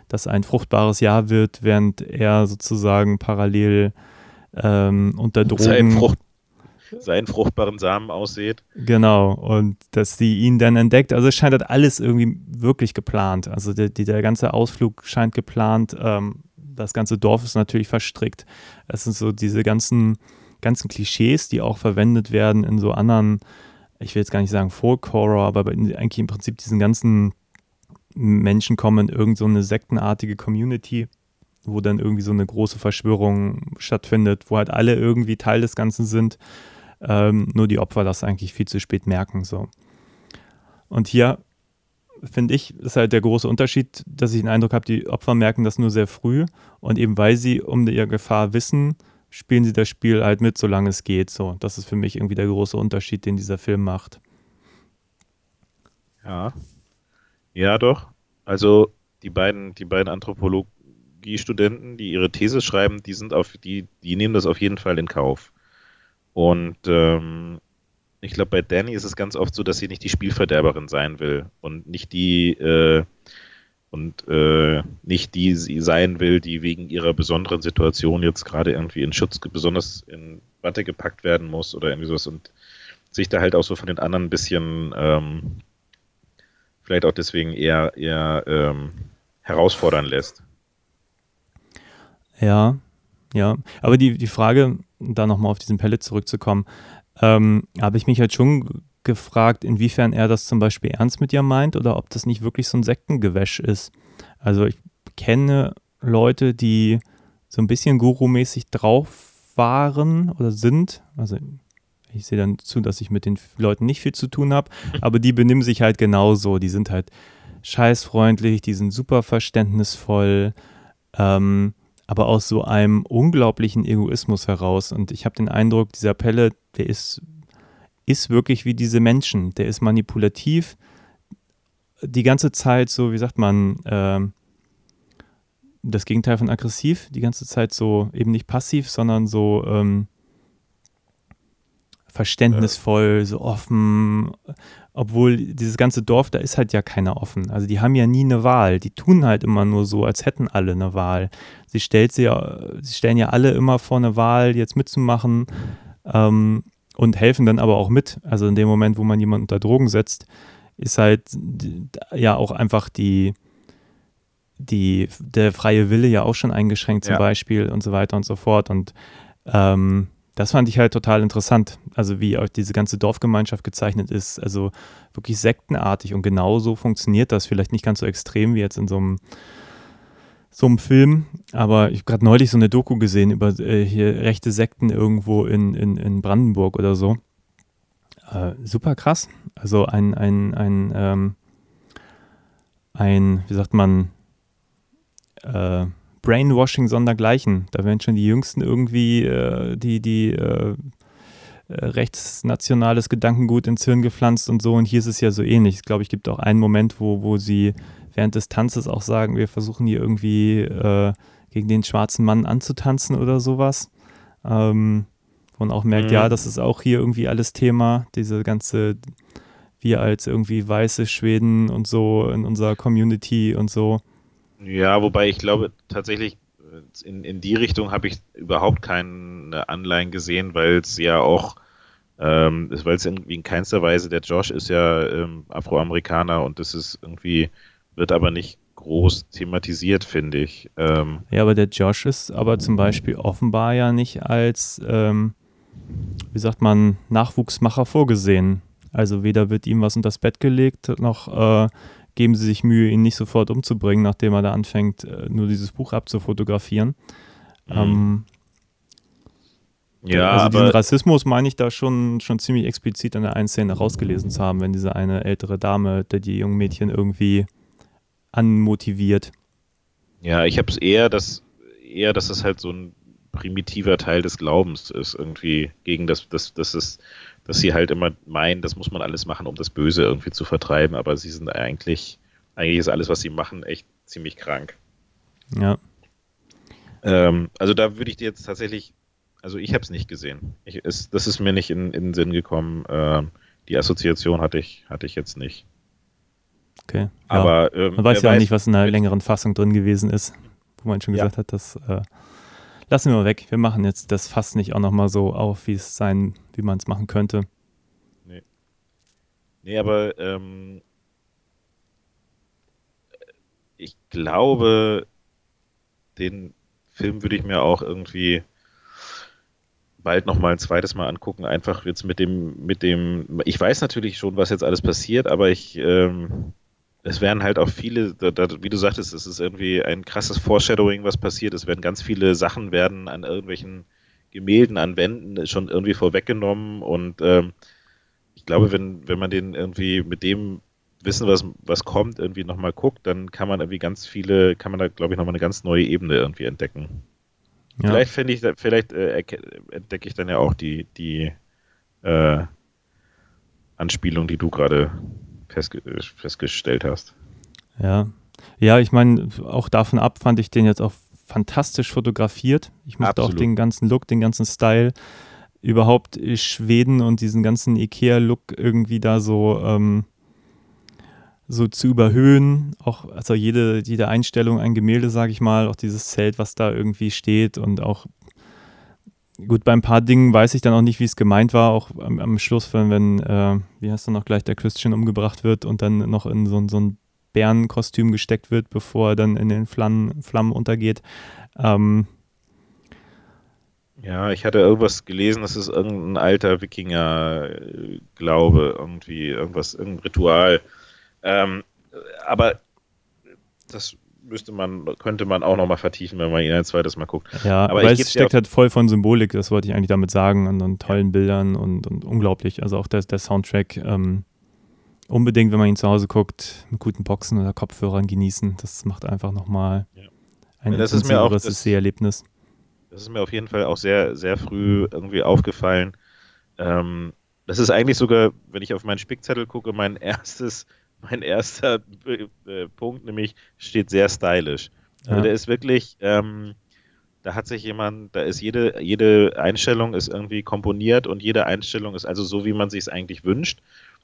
das ein fruchtbares Jahr wird, während er sozusagen parallel ähm, unter Drogen. Seinen, Frucht, seinen fruchtbaren Samen aussät. Genau, und dass sie ihn dann entdeckt. Also es scheint halt alles irgendwie wirklich geplant. Also der, der ganze Ausflug scheint geplant. Ähm, das ganze Dorf ist natürlich verstrickt. Es sind so diese ganzen, ganzen Klischees, die auch verwendet werden in so anderen ich will jetzt gar nicht sagen Folk Horror, aber eigentlich im Prinzip diesen ganzen Menschen kommen in irgendeine so sektenartige Community, wo dann irgendwie so eine große Verschwörung stattfindet, wo halt alle irgendwie Teil des Ganzen sind, ähm, nur die Opfer das eigentlich viel zu spät merken. So. Und hier finde ich, ist halt der große Unterschied, dass ich den Eindruck habe, die Opfer merken das nur sehr früh und eben weil sie um ihre Gefahr wissen, spielen sie das Spiel halt mit, solange es geht. So, das ist für mich irgendwie der große Unterschied, den dieser Film macht. Ja. Ja, doch. Also die beiden, die beiden Anthropologiestudenten, die ihre These schreiben, die sind auf, die, die nehmen das auf jeden Fall in Kauf. Und ähm, ich glaube, bei Danny ist es ganz oft so, dass sie nicht die Spielverderberin sein will und nicht die, äh, und äh, nicht die sie sein will, die wegen ihrer besonderen Situation jetzt gerade irgendwie in Schutz besonders in Watte gepackt werden muss oder irgendwie sowas und sich da halt auch so von den anderen ein bisschen ähm, vielleicht auch deswegen eher, eher ähm, herausfordern lässt. Ja, Ja, aber die, die Frage, da nochmal auf diesen Pellet zurückzukommen, ähm, habe ich mich halt schon gefragt, inwiefern er das zum Beispiel ernst mit ihr meint oder ob das nicht wirklich so ein Sektengewäsch ist. Also ich kenne Leute, die so ein bisschen Guru-mäßig drauf waren oder sind. Also ich sehe dann zu, dass ich mit den Leuten nicht viel zu tun habe, aber die benehmen sich halt genauso. Die sind halt scheißfreundlich, die sind super verständnisvoll, ähm, aber aus so einem unglaublichen Egoismus heraus. Und ich habe den Eindruck, dieser Pelle, der ist, ist wirklich wie diese Menschen. Der ist manipulativ, die ganze Zeit so, wie sagt man, äh, das Gegenteil von aggressiv, die ganze Zeit so eben nicht passiv, sondern so ähm, verständnisvoll, so offen, obwohl dieses ganze Dorf, da ist halt ja keiner offen. Also die haben ja nie eine Wahl. Die tun halt immer nur so, als hätten alle eine Wahl. Sie, stellt sie, sie stellen ja alle immer vor eine Wahl, jetzt mitzumachen ähm, und helfen dann aber auch mit. Also in dem Moment, wo man jemanden unter Drogen setzt, ist halt ja auch einfach die, die, der freie Wille ja auch schon eingeschränkt zum ja. Beispiel und so weiter und so fort. Und ähm, das fand ich halt total interessant. Also wie auch diese ganze Dorfgemeinschaft gezeichnet ist. Also wirklich sektenartig und genauso funktioniert das. Vielleicht nicht ganz so extrem wie jetzt in so einem, so einem Film. Aber ich habe gerade neulich so eine Doku gesehen über äh, hier rechte Sekten irgendwo in, in, in Brandenburg oder so. Äh, super krass. Also ein, ein, ein, ähm, ein, wie sagt man, äh, Brainwashing sondergleichen. Da werden schon die Jüngsten irgendwie äh, die, die äh, äh, rechtsnationales Gedankengut ins Hirn gepflanzt und so. Und hier ist es ja so ähnlich. Ich glaube, es gibt auch einen Moment, wo, wo sie während des Tanzes auch sagen, wir versuchen hier irgendwie äh, gegen den schwarzen Mann anzutanzen oder sowas. Ähm, und auch merkt, mhm. ja, das ist auch hier irgendwie alles Thema, diese ganze, wir als irgendwie weiße Schweden und so in unserer Community und so. Ja, wobei ich glaube tatsächlich, äh, in, in die Richtung habe ich überhaupt keine Anleihen gesehen, weil es ja auch, ähm, weil es irgendwie in keinster Weise, der Josh ist ja ähm, Afroamerikaner und das ist irgendwie, wird aber nicht groß thematisiert, finde ich. Ähm, ja, aber der Josh ist aber zum Beispiel offenbar ja nicht als, ähm, wie sagt man, Nachwuchsmacher vorgesehen. Also weder wird ihm was unter das Bett gelegt, noch äh, geben sie sich Mühe, ihn nicht sofort umzubringen, nachdem er da anfängt, äh, nur dieses Buch abzufotografieren. Mhm. Ähm, ja, also diesen Rassismus meine ich da schon, schon ziemlich explizit in der einen Szene rausgelesen zu haben, wenn diese eine ältere Dame, der die jungen Mädchen irgendwie anmotiviert. Ja, ich habe es eher, dass eher, dass es halt so ein primitiver Teil des Glaubens ist, irgendwie gegen das, das, das ist dass sie halt immer meinen, das muss man alles machen, um das Böse irgendwie zu vertreiben, aber sie sind eigentlich, eigentlich ist alles, was sie machen, echt ziemlich krank. Ja. Ähm, also da würde ich dir jetzt tatsächlich, also ich habe es nicht gesehen. Ich, es, das ist mir nicht in, in den Sinn gekommen. Ähm, die Assoziation hatte ich, hatte ich jetzt nicht. Okay. Ja. Aber ähm, man weiß ja auch nicht, was in einer längeren Fassung drin gewesen ist, wo man schon gesagt ja. hat, dass äh, lassen wir mal weg. Wir machen jetzt das Fass nicht auch nochmal so auf, wie es sein, wie man es machen könnte. Nee. Nee, aber ähm, ich glaube, den Film würde ich mir auch irgendwie bald nochmal ein zweites Mal angucken. Einfach jetzt mit dem, mit dem, ich weiß natürlich schon, was jetzt alles passiert, aber ich, ähm, es werden halt auch viele, da, da, wie du sagtest, es ist irgendwie ein krasses Foreshadowing, was passiert. Es werden ganz viele Sachen werden an irgendwelchen Gemälden, an Wänden schon irgendwie vorweggenommen und ähm, ich glaube, wenn, wenn man den irgendwie mit dem Wissen, was, was kommt, irgendwie nochmal guckt, dann kann man irgendwie ganz viele, kann man da, glaube ich, nochmal eine ganz neue Ebene irgendwie entdecken. Ja. Vielleicht finde ich, vielleicht äh, entdecke ich dann ja auch die, die äh, Anspielung, die du gerade festge festgestellt hast. Ja. Ja, ich meine, auch davon ab fand ich den jetzt auch fantastisch fotografiert. Ich mochte auch den ganzen Look, den ganzen Style. Überhaupt Schweden und diesen ganzen IKEA-Look irgendwie da so, ähm, so zu überhöhen. Auch, also jede, jede Einstellung, ein Gemälde, sage ich mal, auch dieses Zelt, was da irgendwie steht und auch gut, bei ein paar Dingen weiß ich dann auch nicht, wie es gemeint war, auch am, am Schluss, wenn, wenn äh, wie heißt du noch gleich, der Christian umgebracht wird und dann noch in so, so ein Bärenkostüm gesteckt wird, bevor er dann in den Flammen, Flammen untergeht. Ähm, Ja, ich hatte irgendwas gelesen, das ist irgendein alter Wikinger-Glaube, irgendwie, irgendwas, irgendein Ritual. Ähm, aber das müsste man, könnte man auch nochmal vertiefen, wenn man ihn ein zweites Mal guckt. Ja, aber, aber es steckt halt voll von Symbolik, das wollte ich eigentlich damit sagen, und, und tollen Bildern und, und, unglaublich. Also auch der, der Soundtrack, ähm, unbedingt, wenn man ihn zu Hause guckt, mit guten Boxen oder Kopfhörern genießen. Das macht einfach nochmal ja. ein ja, intensiveres Seherlebnis. Das ist mir auf jeden Fall auch sehr, sehr früh irgendwie aufgefallen. Ähm, das ist eigentlich sogar, wenn ich auf meinen Spickzettel gucke, mein erstes, mein erster äh, Punkt, nämlich steht sehr stylisch. Also ja. der ist wirklich, ähm, da hat sich jemand, da ist jede, jede Einstellung ist irgendwie komponiert und jede Einstellung ist also so, wie man sich es eigentlich wünscht.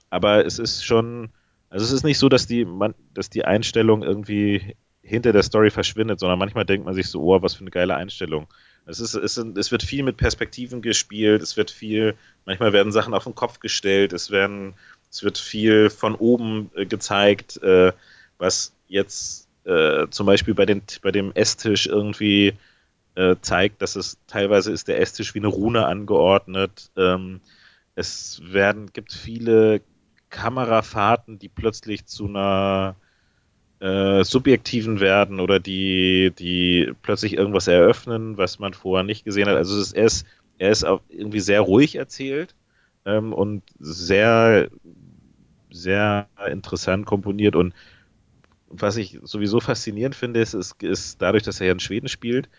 Aber es ist schon, also es ist nicht so, dass die, man, dass die Einstellung irgendwie hinter der Story verschwindet, sondern manchmal denkt man sich so, oh, was für eine geile Einstellung. Es, ist, es, sind, es wird viel mit Perspektiven gespielt, es wird viel, manchmal werden Sachen auf den Kopf gestellt, es werden, es wird viel von oben äh, gezeigt, äh, was jetzt äh, zum Beispiel bei, den, bei dem Esstisch irgendwie äh, zeigt, dass es teilweise ist der Esstisch wie eine Rune angeordnet. Ähm, es werden, gibt viele Kamerafahrten, die plötzlich zu einer äh, subjektiven werden oder die, die plötzlich irgendwas eröffnen, was man vorher nicht gesehen hat. Also es ist, er ist auch irgendwie sehr ruhig erzählt ähm, und sehr, sehr interessant komponiert und was ich sowieso faszinierend finde, ist, ist, ist dadurch, dass er ja in Schweden spielt.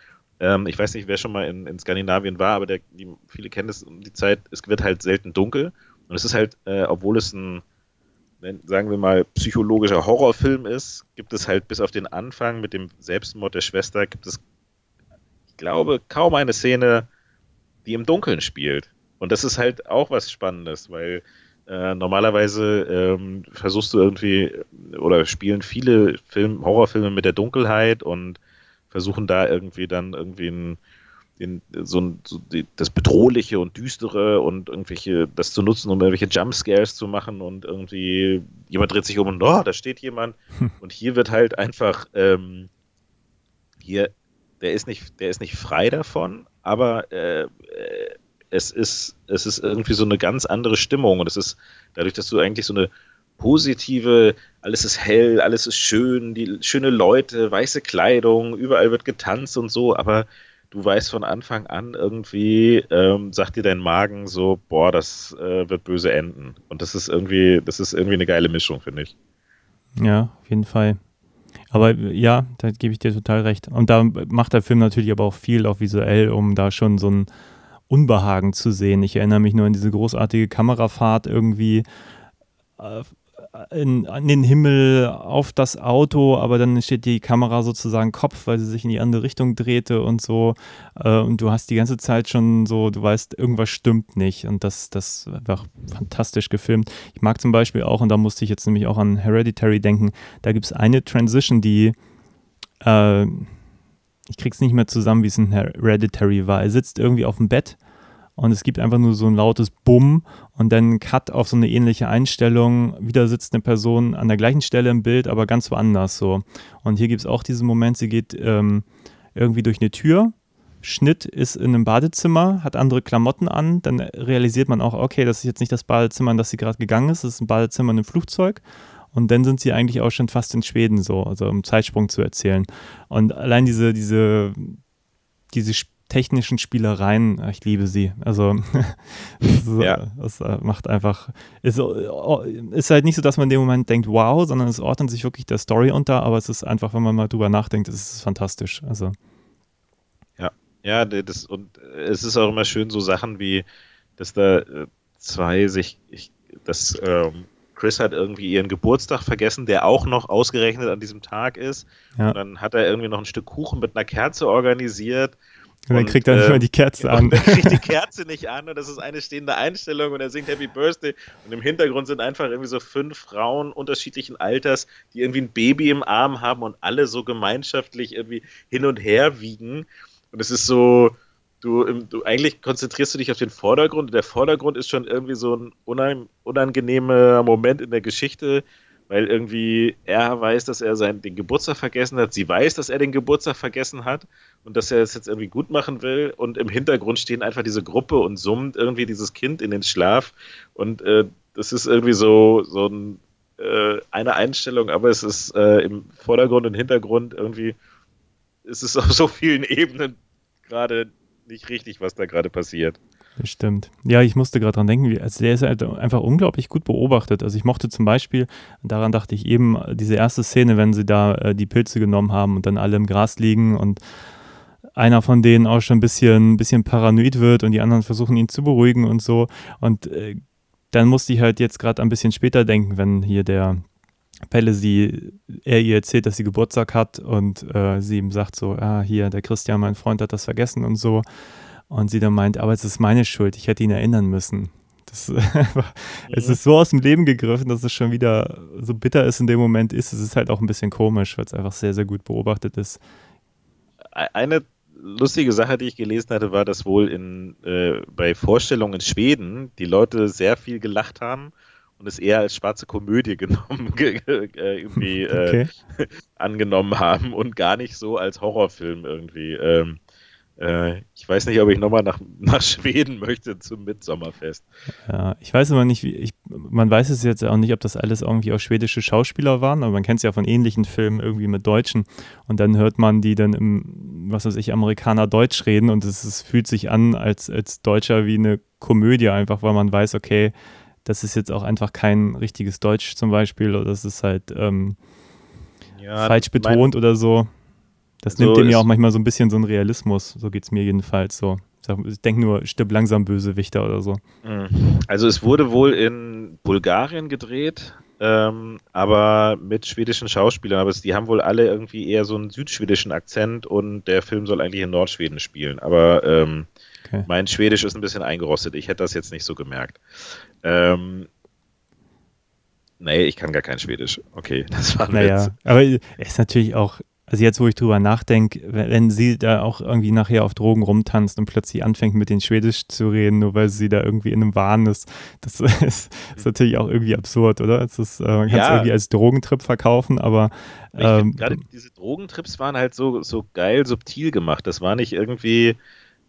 Ähm, ich weiß nicht, wer schon mal in, in Skandinavien war, aber der, die, viele kennen es um die Zeit, es wird halt selten dunkel. Und es ist halt, äh, obwohl es ein sagen wir mal, psychologischer Horrorfilm ist, gibt es halt bis auf den Anfang mit dem Selbstmord der Schwester, gibt es, ich glaube, kaum eine Szene, die im Dunkeln spielt. Und das ist halt auch was Spannendes, weil äh, normalerweise ähm, versuchst du irgendwie oder spielen viele Film, Horrorfilme mit der Dunkelheit und versuchen da irgendwie dann irgendwie ein den, so, so die, das Bedrohliche und Düstere und irgendwelche, das zu nutzen, um irgendwelche Jumpscares zu machen und irgendwie jemand dreht sich um und oh, da steht jemand. Und hier wird halt einfach, ähm, hier, der ist nicht, der ist nicht frei davon, aber äh, äh, es ist, es ist irgendwie so eine ganz andere Stimmung und es ist dadurch, dass du eigentlich so eine positive, alles ist hell, alles ist schön, die schöne Leute, weiße Kleidung, überall wird getanzt und so, aber du weißt von Anfang an irgendwie, ähm, sagt dir dein Magen so, boah, das äh, wird böse enden. Und das ist irgendwie, das ist irgendwie eine geile Mischung, finde ich. Ja, auf jeden Fall. Aber ja, da gebe ich dir total recht. Und da macht der Film natürlich aber auch viel, auch visuell, um da schon so ein Unbehagen zu sehen. Ich erinnere mich nur an diese großartige Kamerafahrt irgendwie äh, in, in, den Himmel auf das Auto, aber dann steht die Kamera sozusagen Kopf, weil sie sich in die andere Richtung drehte und so. Äh, und du hast die ganze Zeit schon so, du weißt, irgendwas stimmt nicht. Und das, das war fantastisch gefilmt. Ich mag zum Beispiel auch, und da musste ich jetzt nämlich auch an Hereditary denken, da gibt es eine Transition, die äh, ich krieg's nicht mehr zusammen, wie es in Hereditary war. Er sitzt irgendwie auf dem Bett und es gibt einfach nur so ein lautes Bumm und dann Cut auf so eine ähnliche Einstellung. Wieder sitzt eine Person an der gleichen Stelle im Bild, aber ganz woanders so. Und hier gibt es auch diesen Moment, sie geht ähm, irgendwie durch eine Tür. Schnitt ist in einem Badezimmer, hat andere Klamotten an, dann realisiert man auch, okay, das ist jetzt nicht das Badezimmer, in das sie gerade gegangen ist, das ist ein Badezimmer in einem Flugzeug. Und dann sind sie eigentlich auch schon fast in Schweden so, also um Zeitsprung zu erzählen. Und allein diese, diese, diese technischen Spielereien, ich liebe sie. Also das, ja. äh, macht einfach, ist, äh, ist halt nicht so, dass man in dem Moment denkt, wow, sondern es ordnet sich wirklich der Story unter, aber es ist einfach, wenn man mal drüber nachdenkt, es ist fantastisch. Also. Ja, ja, das, und es ist auch immer schön, so Sachen wie, dass da äh, zwei sich, ich, das, ähm, Chris hat irgendwie ihren Geburtstag vergessen, der auch noch ausgerechnet an diesem Tag ist. Ja. Und dann hat er irgendwie noch ein Stück Kuchen mit einer Kerze organisiert und dann kriegt er nicht äh, mal die Kerze an. Und dann kriegt die Kerze nicht an und das ist eine stehende Einstellung und er singt Happy Birthday und im Hintergrund sind einfach irgendwie so fünf Frauen unterschiedlichen Alters, die irgendwie ein Baby im Arm haben und alle so gemeinschaftlich irgendwie hin und her wiegen und es ist so, du, du eigentlich konzentrierst du dich auf den Vordergrund. Und der Vordergrund ist schon irgendwie so ein unangenehmer Moment in der Geschichte, weil irgendwie er weiß, dass er seinen, den Geburtstag vergessen hat, sie weiß, dass er den Geburtstag vergessen hat und dass er es jetzt irgendwie gut machen will. Und im Hintergrund stehen einfach diese Gruppe und summt irgendwie dieses Kind in den Schlaf. Und äh, das ist irgendwie so, so ein, äh, eine Einstellung, aber es ist äh, im Vordergrund und Hintergrund irgendwie, ist es auf so vielen Ebenen gerade nicht richtig, was da gerade passiert. Das stimmt. Ja, ich musste gerade dran denken, also der ist halt einfach unglaublich gut beobachtet. Also ich mochte zum Beispiel, daran dachte ich eben, diese erste Szene, wenn sie da äh, die Pilze genommen haben und dann alle im Gras liegen und einer von denen auch schon ein bisschen, bisschen paranoid wird und die anderen versuchen ihn zu beruhigen und so. Und äh, dann musste ich halt jetzt gerade ein bisschen später denken, wenn hier der Pelle sie, er ihr erzählt, dass sie Geburtstag hat und äh, sie ihm sagt so, ah, hier, der Christian, mein Freund, hat das vergessen und so. Und sie dann meint, aber es ist meine Schuld, ich hätte ihn erinnern müssen. Das, es ist so aus dem Leben gegriffen, dass es schon wieder so bitter ist in dem Moment ist. Es ist halt auch ein bisschen komisch, weil es einfach sehr, sehr gut beobachtet ist. Eine lustige Sache, die ich gelesen hatte, war, dass wohl in, äh, bei Vorstellungen in Schweden die Leute sehr viel gelacht haben und es eher als schwarze Komödie genommen, äh, irgendwie äh, okay. angenommen haben und gar nicht so als Horrorfilm irgendwie. Ähm, äh, ich weiß nicht, ob ich nochmal nach, nach Schweden möchte zum Mitsommerfest. Ja, ich weiß aber nicht, wie, ich, man weiß es jetzt auch nicht, ob das alles irgendwie auch schwedische Schauspieler waren, aber man kennt es ja von ähnlichen Filmen irgendwie mit Deutschen und dann hört man die dann im, was weiß ich, Amerikaner Deutsch reden und es, es fühlt sich an als, als Deutscher wie eine Komödie einfach, weil man weiß, okay, das ist jetzt auch einfach kein richtiges Deutsch zum Beispiel oder das ist halt ähm, ja, falsch betont oder so. Das so nimmt dem ja auch manchmal so ein bisschen so einen Realismus. So geht es mir jedenfalls so. Ich denke nur, stirb langsam Bösewichter oder so. Mhm. Also es wurde wohl in Bulgarien gedreht, ähm, aber mit schwedischen Schauspielern. Aber die haben wohl alle irgendwie eher so einen südschwedischen Akzent und der Film soll eigentlich in Nordschweden spielen. Aber ähm, okay. mein Schwedisch ist ein bisschen eingerostet. Ich hätte das jetzt nicht so gemerkt. Ähm, Nee, ich kann gar kein Schwedisch. Okay, das war ein naja, Witz. Aber es ist natürlich auch also jetzt, wo ich drüber nachdenke, wenn sie da auch irgendwie nachher auf Drogen rumtanzt und plötzlich anfängt mit den Schwedisch zu reden, nur weil sie da irgendwie in einem Wahn ist, das ist, ist natürlich auch irgendwie absurd, oder? Ist, äh, man kann es ja. irgendwie als Drogentrip verkaufen, aber ähm, gerade diese Drogentrips waren halt so, so geil subtil gemacht. Das war nicht irgendwie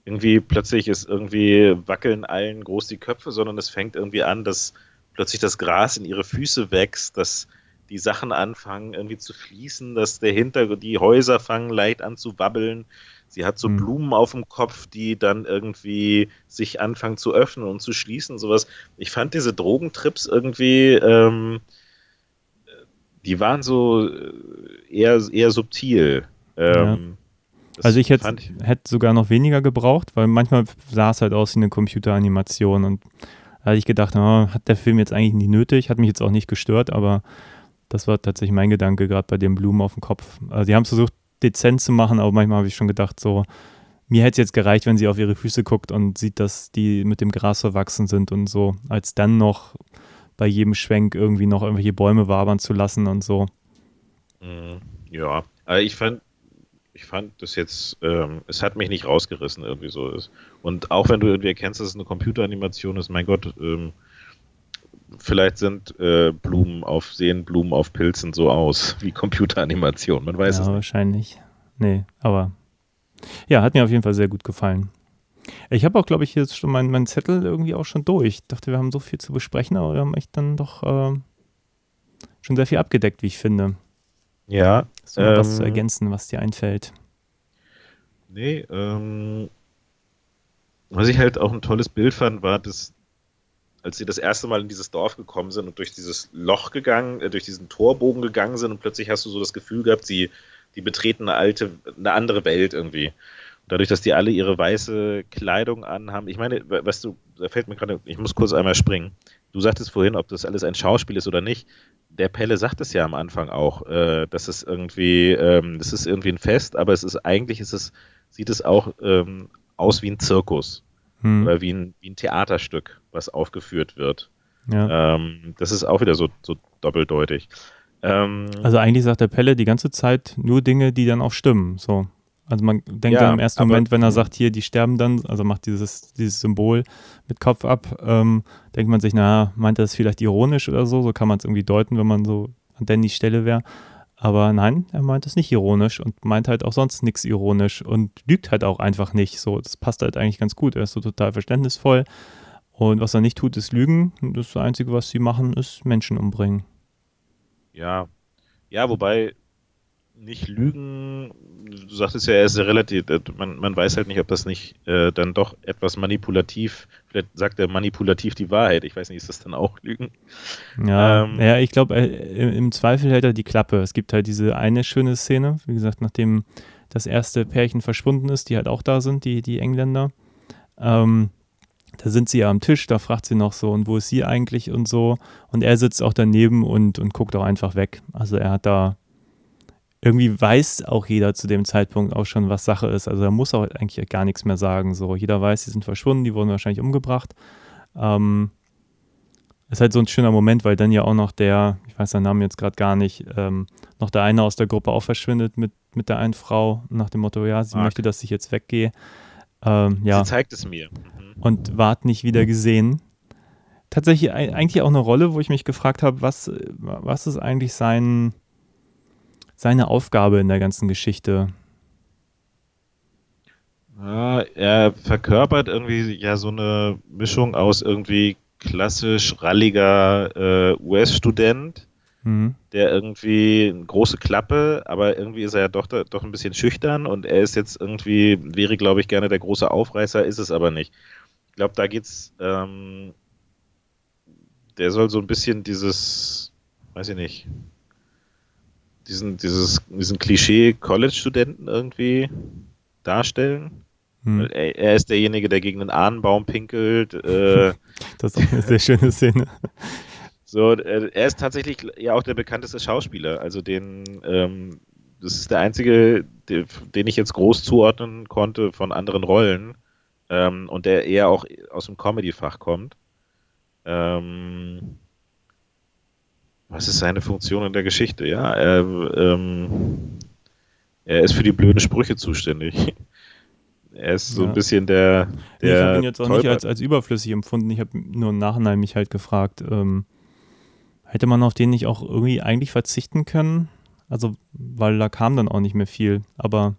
irgendwie plötzlich ist irgendwie wackeln allen groß die Köpfe, sondern es fängt irgendwie an, dass plötzlich das Gras in ihre Füße wächst, dass die Sachen anfangen irgendwie zu fließen, dass der Hinter die Häuser fangen leicht an zu wabbeln. Sie hat so mhm. Blumen auf dem Kopf, die dann irgendwie sich anfangen zu öffnen und zu schließen, sowas. Ich fand diese Drogentrips irgendwie, ähm, die waren so äh, eher, eher subtil. Ähm, ja. Also ich hätte, hätte sogar noch weniger gebraucht, weil manchmal sah es halt aus wie eine Computeranimation und da hatte ich gedacht, oh, hat der Film jetzt eigentlich nicht nötig, hat mich jetzt auch nicht gestört, aber das war tatsächlich mein Gedanke, gerade bei den Blumen auf dem Kopf. Also sie haben es versucht, dezent zu machen, aber manchmal habe ich schon gedacht, so, mir hätte es jetzt gereicht, wenn sie auf ihre Füße guckt und sieht, dass die mit dem Gras verwachsen sind und so, als dann noch bei jedem Schwenk irgendwie noch irgendwelche Bäume wabern zu lassen und so. Mhm. Ja, also ich fand, ich fand das jetzt, ähm, es hat mich nicht rausgerissen, irgendwie so ist. Und auch wenn du irgendwie erkennst, dass es eine Computeranimation ist, mein Gott, ähm, vielleicht sind äh, Blumen auf, sehen Blumen auf Pilzen so aus wie Computeranimation. Man weiß ja, es nicht. wahrscheinlich. Nee, aber ja, hat mir auf jeden Fall sehr gut gefallen. Ich habe auch, glaube ich, jetzt schon meinen mein Zettel irgendwie auch schon durch. Ich dachte, wir haben so viel zu besprechen, aber wir haben echt dann doch äh, schon sehr viel abgedeckt, wie ich finde. Ja. Hast du ähm, was zu ähm, ergänzen, was dir einfällt? Nee, ähm, was ich halt auch ein tolles Bild fand, war, dass als sie das erste Mal in dieses Dorf gekommen sind und durch dieses Loch gegangen, äh, durch diesen Torbogen gegangen sind und plötzlich hast du so das Gefühl gehabt, sie, die betreten eine alte, eine andere Welt irgendwie. Und dadurch, dass die alle ihre weiße Kleidung anhaben, ich meine, weißt du, da fällt mir gerade, ich muss kurz einmal springen. Du sagtest vorhin, ob das alles ein Schauspiel ist oder nicht. Der Pelle sagt es ja am Anfang auch, äh, dass es irgendwie, ähm, das ist irgendwie ein Fest, aber es ist eigentlich ist es, sieht es auch ähm, aus wie ein Zirkus hm. oder wie ein, wie ein Theaterstück, was aufgeführt wird. Ja. Ähm, das ist auch wieder so, so doppeldeutig. Ähm, also eigentlich sagt der Pelle die ganze Zeit nur Dinge, die dann auch stimmen. So. Also man denkt ja, dann im ersten aber, Moment, wenn er sagt, hier, die sterben dann, also macht dieses, dieses Symbol mit Kopf ab, ähm, denkt man sich, naja, meint er das vielleicht ironisch oder so, so kann man es irgendwie deuten, wenn man so an Dannys Stelle wäre. Aber nein, er meint es nicht ironisch und meint halt auch sonst nichts ironisch und lügt halt auch einfach nicht. So, das passt halt eigentlich ganz gut. Er ist so total verständnisvoll. Und was er nicht tut, ist lügen. Das Einzige, was sie machen, ist Menschen umbringen. Ja. Ja, wobei nicht lügen, du sagtest ja, er ist ja relativ, äh, man, man weiß halt nicht, ob das nicht äh, dann doch etwas manipulativ, vielleicht sagt er manipulativ die Wahrheit. Ich weiß nicht, ist das dann auch Lügen? Ja, ähm, ja ich glaube, äh, im Zweifel hält er die Klappe. Es gibt halt diese eine schöne Szene, wie gesagt, nachdem das erste Pärchen verschwunden ist, die halt auch da sind, die, die Engländer. Ähm, da sind sie ja am Tisch, da fragt sie noch so, und wo ist sie eigentlich und so. Und er sitzt auch daneben und, und guckt auch einfach weg. Also er hat da irgendwie weiß auch jeder zu dem Zeitpunkt auch schon, was Sache ist. Also er muss auch eigentlich gar nichts mehr sagen. So, jeder weiß, sie sind verschwunden, die wurden wahrscheinlich umgebracht. Ähm, ist halt so ein schöner Moment, weil dann ja auch noch der, ich weiß seinen Namen jetzt gerade gar nicht, ähm, noch der eine aus der Gruppe auch verschwindet mit, mit der einen Frau nach dem Motto, ja, sie Mark. möchte, dass ich jetzt weggehe. Ähm, ja. Sie zeigt es mir. Mhm. Und ward nicht wieder gesehen. Tatsächlich eigentlich auch eine Rolle, wo ich mich gefragt habe, was, was ist eigentlich sein, seine Aufgabe in der ganzen Geschichte? Ja, er verkörpert irgendwie ja so eine Mischung aus irgendwie klassisch ralliger äh, US-Student, mhm. der irgendwie eine große Klappe, aber irgendwie ist er ja doch, doch ein bisschen schüchtern und er ist jetzt irgendwie, wäre glaube ich gerne der große Aufreißer, ist es aber nicht. Ich glaube, da geht's, ähm, der soll so ein bisschen dieses, weiß ich nicht, diesen, dieses, diesen Klischee-College-Studenten irgendwie darstellen. Hm. Er, er, ist derjenige, der gegen den Ahnenbaum pinkelt. Äh, das ist auch eine sehr schöne Szene. So, er ist tatsächlich ja auch der bekannteste Schauspieler. Also den, ähm, das ist der einzige, den, den ich jetzt groß zuordnen konnte von anderen Rollen ähm, und der eher auch aus dem Comedy-Fach kommt. Ähm, was ist seine Funktion in der Geschichte? Ja, er, ähm, er ist für die blöden Sprüche zuständig. Er ist so ja. ein bisschen der. der ich habe ihn jetzt auch nicht als, als überflüssig empfunden. Ich habe nur im Nachhinein mich halt gefragt, ähm, hätte man auf den nicht auch irgendwie eigentlich verzichten können? Also, weil da kam dann auch nicht mehr viel. Aber,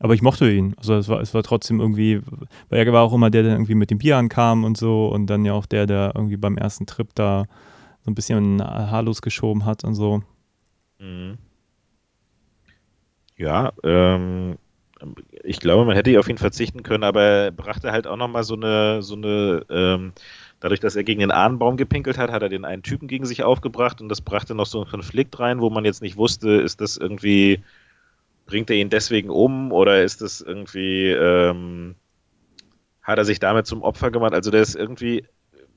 aber ich mochte ihn. Also es war, es war trotzdem irgendwie, weil er war auch immer der, der irgendwie mit dem Bier ankam und so und dann ja auch der, der irgendwie beim ersten Trip da so ein bisschen haarlos geschoben hat und so. Mhm. Ja, ähm, ich glaube, man hätte auf ihn verzichten können, aber er brachte halt auch nochmal so eine, so eine, ähm, dadurch, dass er gegen den Ahnenbaum gepinkelt hat, hat er den einen Typen gegen sich aufgebracht und das brachte noch so einen Konflikt rein, wo man jetzt nicht wusste, ist das irgendwie, bringt er ihn deswegen um oder ist das irgendwie, ähm, hat er sich damit zum Opfer gemacht? Also der ist irgendwie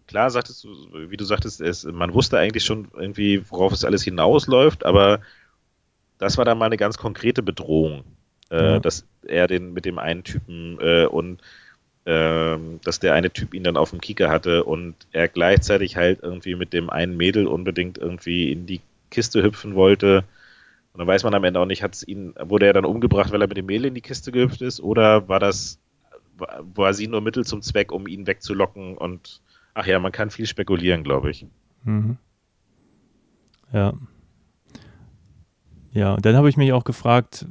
klar sagtest du, wie du sagtest, es, man wusste eigentlich schon irgendwie, worauf es alles hinausläuft, aber das war dann mal eine ganz konkrete Bedrohung, äh, ja. dass er den mit dem einen Typen äh, und äh, dass der eine Typ ihn dann auf dem Kieker hatte und er gleichzeitig halt irgendwie mit dem einen Mädel unbedingt irgendwie in die Kiste hüpfen wollte. Und dann weiß man am Ende auch nicht, hat's ihn, wurde er dann umgebracht, weil er mit dem Mädel in die Kiste gehüpft ist, oder war das, war sie nur Mittel zum Zweck, um ihn wegzulocken und Ach ja, man kann viel spekulieren, glaube ich. Mhm. Ja. Ja, und dann habe ich mich auch gefragt,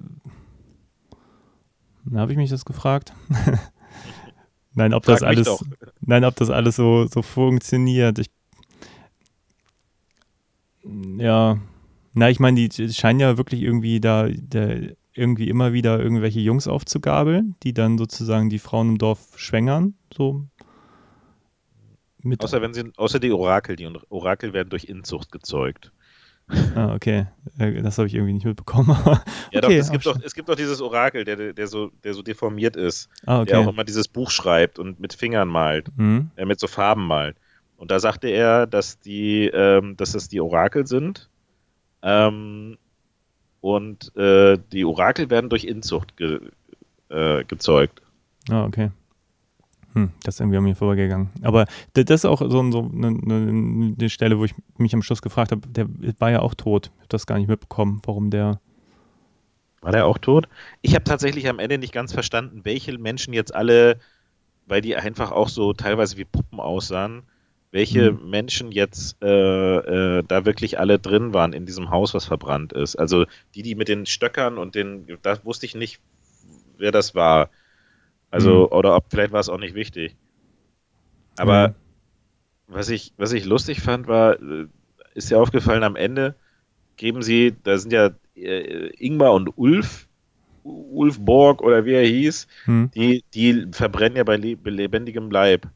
dann habe ich mich das gefragt. nein, ob Frag das alles, nein, ob das alles so, so funktioniert. Ich, ja, na, ich meine, die scheinen ja wirklich irgendwie da, da irgendwie immer wieder irgendwelche Jungs aufzugabeln, die dann sozusagen die Frauen im Dorf schwängern, so mit außer, wenn sie, außer die Orakel. Die Orakel werden durch Inzucht gezeugt. Ah, okay. Das habe ich irgendwie nicht mitbekommen. ja, okay, doch, es gibt doch, es gibt doch dieses Orakel, der, der, so, der so deformiert ist. Ah, okay. Der auch immer dieses Buch schreibt und mit Fingern malt. Mhm. Äh, mit so Farben malt. Und da sagte er, dass die, ähm, dass das die Orakel sind. Ähm, und äh, die Orakel werden durch Inzucht ge, äh, gezeugt. Ah, okay. Hm, das ist irgendwie an mir vorübergegangen. Aber das ist auch so, so eine, eine, eine, Stelle, wo ich mich am Schluss gefragt habe, der war ja auch tot. Ich habe das gar nicht mitbekommen, warum der. War der auch tot? Ich habe tatsächlich am Ende nicht ganz verstanden, welche Menschen jetzt alle, weil die einfach auch so teilweise wie Puppen aussahen, welche mhm. Menschen jetzt äh, äh, da wirklich alle drin waren in diesem Haus, was verbrannt ist. Also die, die mit den Stöckern und den, da wusste ich nicht, wer das war. Also, mhm. oder ob vielleicht war es auch nicht wichtig. Aber mhm. was ich, was ich lustig fand, war, äh, ist ja aufgefallen, am Ende geben sie, da sind ja äh, Ingmar und Ulf, Ulf Borg oder wie er hieß, hm. die, die verbrennen ja bei lebendigem Leib.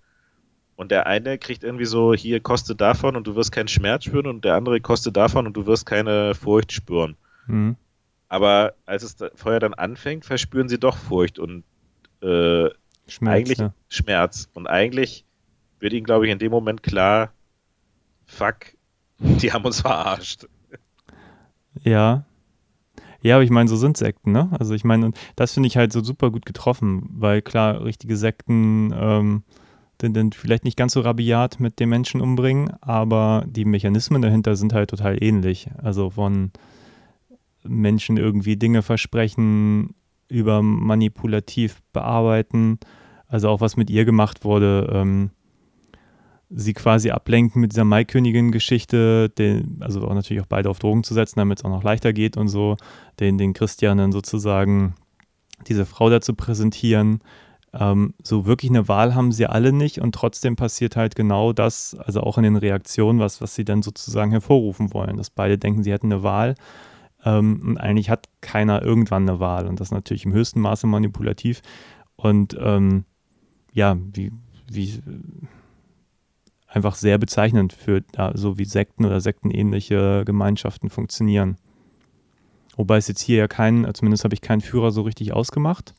Und der eine kriegt irgendwie so, hier kostet davon und du wirst keinen Schmerz spüren und der andere kostet davon und du wirst keine Furcht spüren. Hm. Aber als es Feuer dann anfängt, verspüren sie doch Furcht und äh, Schmerz, eigentlich ja. Schmerz. Und eigentlich wird ihnen, glaube ich, in dem Moment klar, fuck, die haben uns verarscht. Ja. Ja, aber ich meine, so sind Sekten, ne? Also ich meine, das finde ich halt so super gut getroffen, weil klar, richtige Sekten ähm, sind dann vielleicht nicht ganz so rabiat mit den Menschen umbringen, aber die Mechanismen dahinter sind halt total ähnlich. Also von Menschen irgendwie Dinge versprechen, über manipulativ bearbeiten, also auch was mit ihr gemacht wurde, ähm, sie quasi ablenken mit dieser Maikönigin-Geschichte, also auch natürlich auch beide auf Drogen zu setzen, damit es auch noch leichter geht und so, den, den Christianen sozusagen diese Frau dazu präsentieren. Ähm, so wirklich eine Wahl haben sie alle nicht und trotzdem passiert halt genau das, also auch in den Reaktionen, was, was sie dann sozusagen hervorrufen wollen, dass beide denken, sie hätten eine Wahl ähm, und eigentlich hat keiner irgendwann eine Wahl und das ist natürlich im höchsten Maße manipulativ und ähm, ja, wie, wie einfach sehr bezeichnend für ja, so wie Sekten oder sektenähnliche Gemeinschaften funktionieren. Wobei es jetzt hier ja keinen, zumindest habe ich keinen Führer so richtig ausgemacht.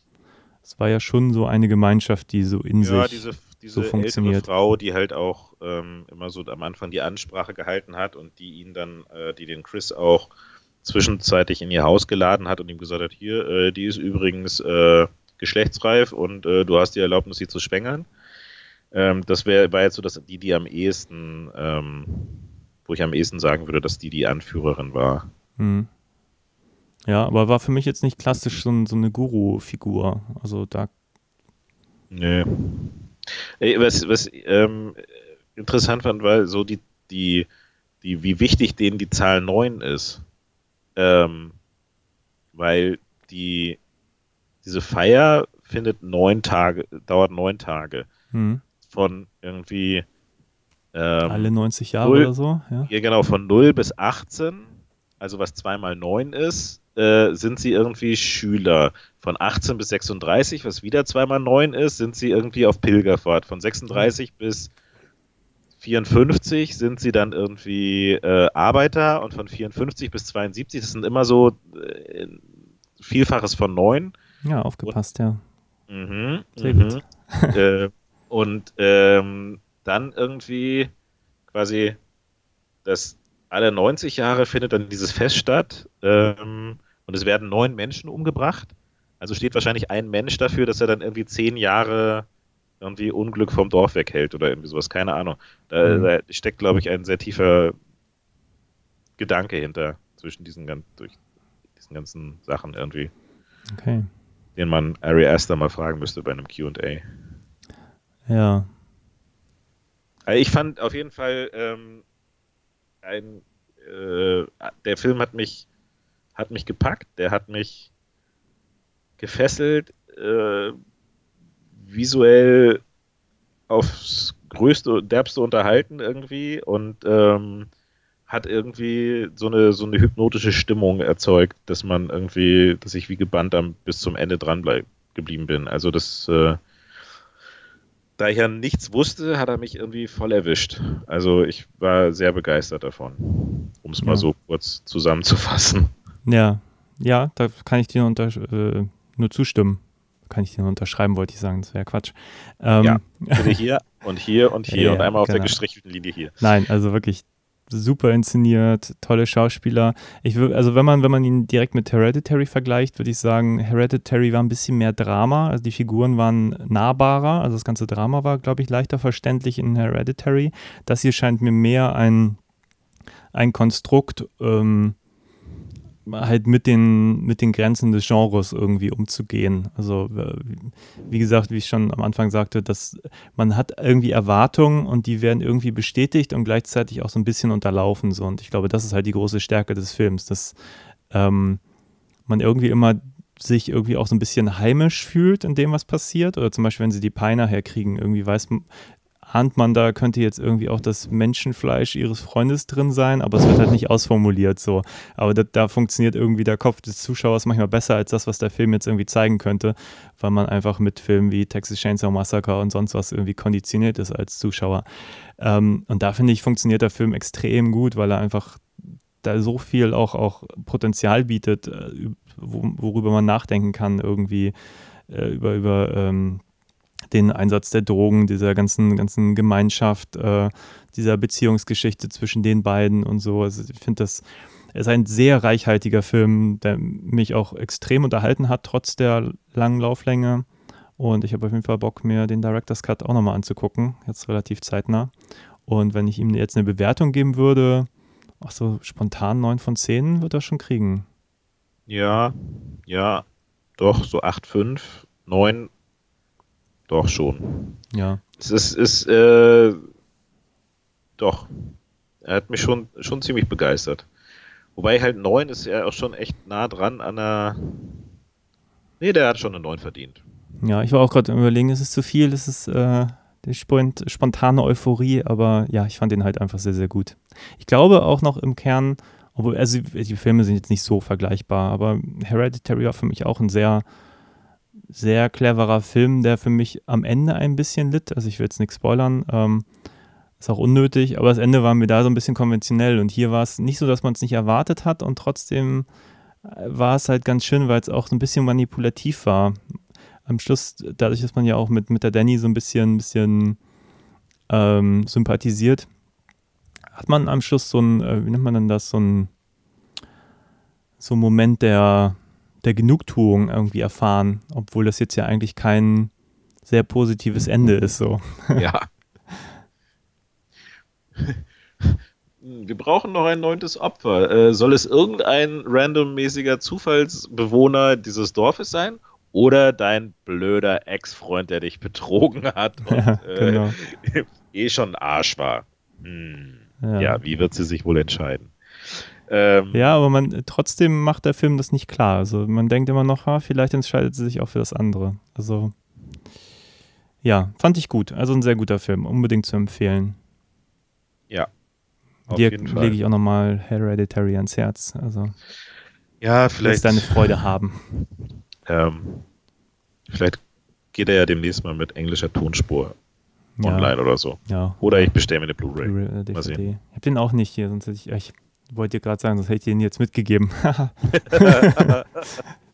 Es war ja schon so eine Gemeinschaft, die so in ja, sich diese, diese so funktioniert. Frau, die halt auch ähm, immer so am Anfang die Ansprache gehalten hat und die ihn dann, äh, die den Chris auch zwischenzeitlich in ihr Haus geladen hat und ihm gesagt hat, hier, äh, die ist übrigens äh, geschlechtsreif und äh, du hast die Erlaubnis, sie zu schwängern. Ähm, das wär, war jetzt so, dass die, die am ehesten, ähm, wo ich am ehesten sagen würde, dass die die Anführerin war. Hm. Ja, aber war für mich jetzt nicht klassisch so, so eine Guru-Figur. Also da. Nee. Ey, was was ähm, interessant fand, weil so die, die, die, wie wichtig denen die Zahl 9 ist. Ähm, weil die, diese Feier findet neun Tage, dauert neun Tage. Hm von irgendwie ähm, alle 90 Jahre 0, oder so, ja. ja. genau, von 0 bis 18, also was 2 mal 9 ist, äh, sind sie irgendwie Schüler. Von 18 bis 36, was wieder 2 mal 9 ist, sind sie irgendwie auf Pilgerfahrt. Von 36 mhm. bis 54 sind sie dann irgendwie äh, Arbeiter und von 54 bis 72, das sind immer so äh, Vielfaches von 9. Ja, aufgepasst, und, ja. Mhm, Sehr mhm. gut. äh, und ähm, dann irgendwie quasi das alle 90 Jahre findet dann dieses Fest statt ähm, und es werden neun Menschen umgebracht. Also steht wahrscheinlich ein Mensch dafür, dass er dann irgendwie zehn Jahre irgendwie Unglück vom Dorf weghält oder irgendwie sowas, keine Ahnung. Da, mhm. da steckt, glaube ich, ein sehr tiefer Gedanke hinter zwischen diesen, durch diesen ganzen Sachen irgendwie. Okay. Den man Ari Aster mal fragen müsste bei einem QA. Ja. Also ich fand auf jeden Fall ähm, ein, äh, der Film hat mich hat mich gepackt, der hat mich gefesselt, äh, visuell aufs größte und derbste unterhalten irgendwie und ähm, hat irgendwie so eine so eine hypnotische Stimmung erzeugt, dass man irgendwie, dass ich wie gebannt am bis zum Ende dran bleib, geblieben bin. Also das äh, da ich ja nichts wusste, hat er mich irgendwie voll erwischt. Also ich war sehr begeistert davon, um es mal so kurz zusammenzufassen. Ja, ja, da kann ich dir unter, äh, nur zustimmen. Kann ich dir nur unterschreiben, wollte ich sagen, das wäre Quatsch. Ähm, ja, bitte hier und hier und hier ja, und einmal auf genau. der gestrichelten Linie hier. Nein, also wirklich super inszeniert, tolle Schauspieler. Ich würde, also wenn man, wenn man ihn direkt mit Hereditary vergleicht, würde ich sagen, Hereditary war ein bisschen mehr Drama, also die Figuren waren nahbarer, also das ganze Drama war, glaube ich, leichter verständlich in Hereditary. Das hier scheint mir mehr ein, ein Konstrukt ähm, halt mit den, mit den Grenzen des Genres irgendwie umzugehen. Also wie gesagt, wie ich schon am Anfang sagte, dass man hat irgendwie Erwartungen und die werden irgendwie bestätigt und gleichzeitig auch so ein bisschen unterlaufen. So. Und ich glaube, das ist halt die große Stärke des Films, dass ähm, man irgendwie immer sich irgendwie auch so ein bisschen heimisch fühlt in dem, was passiert. Oder zum Beispiel, wenn sie die Peiner herkriegen, irgendwie weiß, ahnt man, da könnte jetzt irgendwie auch das Menschenfleisch ihres Freundes drin sein, aber es wird halt nicht ausformuliert so. Aber da, da, funktioniert irgendwie der Kopf des Zuschauers manchmal besser als das, was der Film jetzt irgendwie zeigen könnte, weil man einfach mit Filmen wie Texas Chainsaw Massacre und sonst was irgendwie konditioniert ist als Zuschauer. Ähm, und da finde ich, funktioniert der Film extrem gut, weil er einfach da so viel auch, auch Potenzial bietet, äh, worüber man nachdenken kann, irgendwie äh, über, über ähm, den Einsatz der Drogen, dieser ganzen, ganzen Gemeinschaft, äh, dieser Beziehungsgeschichte zwischen den beiden und so. Also ich finde, das ist ein sehr reichhaltiger Film, der mich auch extrem unterhalten hat, trotz der langen Lauflänge. Und ich habe auf jeden Fall Bock, mir den Director's Cut auch nochmal anzugucken, jetzt relativ zeitnah. Und wenn ich ihm jetzt eine Bewertung geben würde, ach so, spontan 9 von 10 wird er schon kriegen. Ja, ja, doch, so 8,5, 9 doch schon. Ja. Es ist, ist äh, doch. Er hat mich schon, schon ziemlich begeistert. Wobei halt 9 ist ja auch schon echt nah dran an einer. Nee, der hat schon eine 9 verdient. Ja, ich war auch gerade überlegen, ist es zu viel, ist es äh, die spontane Euphorie, aber ja, ich fand den halt einfach sehr, sehr gut. Ich glaube auch noch im Kern, obwohl, also die Filme sind jetzt nicht so vergleichbar, aber Hereditary war für mich auch ein sehr sehr cleverer Film, der für mich am Ende ein bisschen litt. Also ich will jetzt nichts spoilern. Ähm, ist auch unnötig, aber das Ende war mir da so ein bisschen konventionell und hier war es nicht so, dass man es nicht erwartet hat und trotzdem äh, war es halt ganz schön, weil es auch so ein bisschen manipulativ war. Am Schluss, dadurch, dass man ja auch mit, mit der Danny so ein bisschen, bisschen ähm, sympathisiert, hat man am Schluss so ein, äh, wie nennt man denn das, so ein, so ein Moment der, der Genugtuung irgendwie erfahren, obwohl das jetzt ja eigentlich kein sehr positives Ende ist. So. Ja. Wir brauchen noch ein neuntes Opfer. Äh, soll es irgendein randommäßiger Zufallsbewohner dieses Dorfes sein? Oder dein blöder Ex-Freund, der dich betrogen hat und ja, genau. äh, eh schon Arsch war? Hm. Ja. ja, wie wird sie sich wohl entscheiden? Ähm, ja, aber man trotzdem macht der Film das nicht klar. Also man denkt immer noch, ha, vielleicht entscheidet sie sich auch für das andere. Also ja, fand ich gut. Also ein sehr guter Film, unbedingt zu empfehlen. Ja. Dir lege ich auch nochmal Hereditary ans Herz. Also ja, vielleicht deine Freude haben. Ähm, vielleicht geht er ja demnächst mal mit englischer Tonspur online ja. oder so. Ja. Oder ich bestelle mir eine Blu-ray. Blu äh, ich habe den auch nicht hier, sonst hätte ich, ich wollte gerade sagen, sonst hätte ich den jetzt mitgegeben.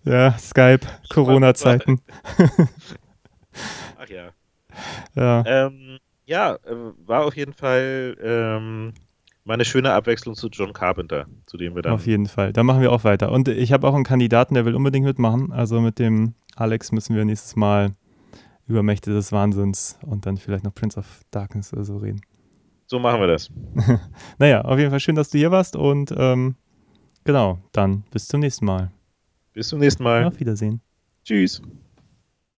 ja, Skype, Corona-Zeiten. Ach ja. Ja, ähm, ja äh, war auf jeden Fall ähm, mal eine schöne Abwechslung zu John Carpenter, zu dem wir dann. Auf jeden Fall. Da machen wir auch weiter. Und ich habe auch einen Kandidaten, der will unbedingt mitmachen. Also mit dem Alex müssen wir nächstes Mal über Mächte des Wahnsinns und dann vielleicht noch Prince of Darkness oder so reden. So machen wir das. naja, auf jeden Fall schön, dass du hier warst und ähm, genau, dann bis zum nächsten Mal. Bis zum nächsten Mal. Auf Wiedersehen. Tschüss.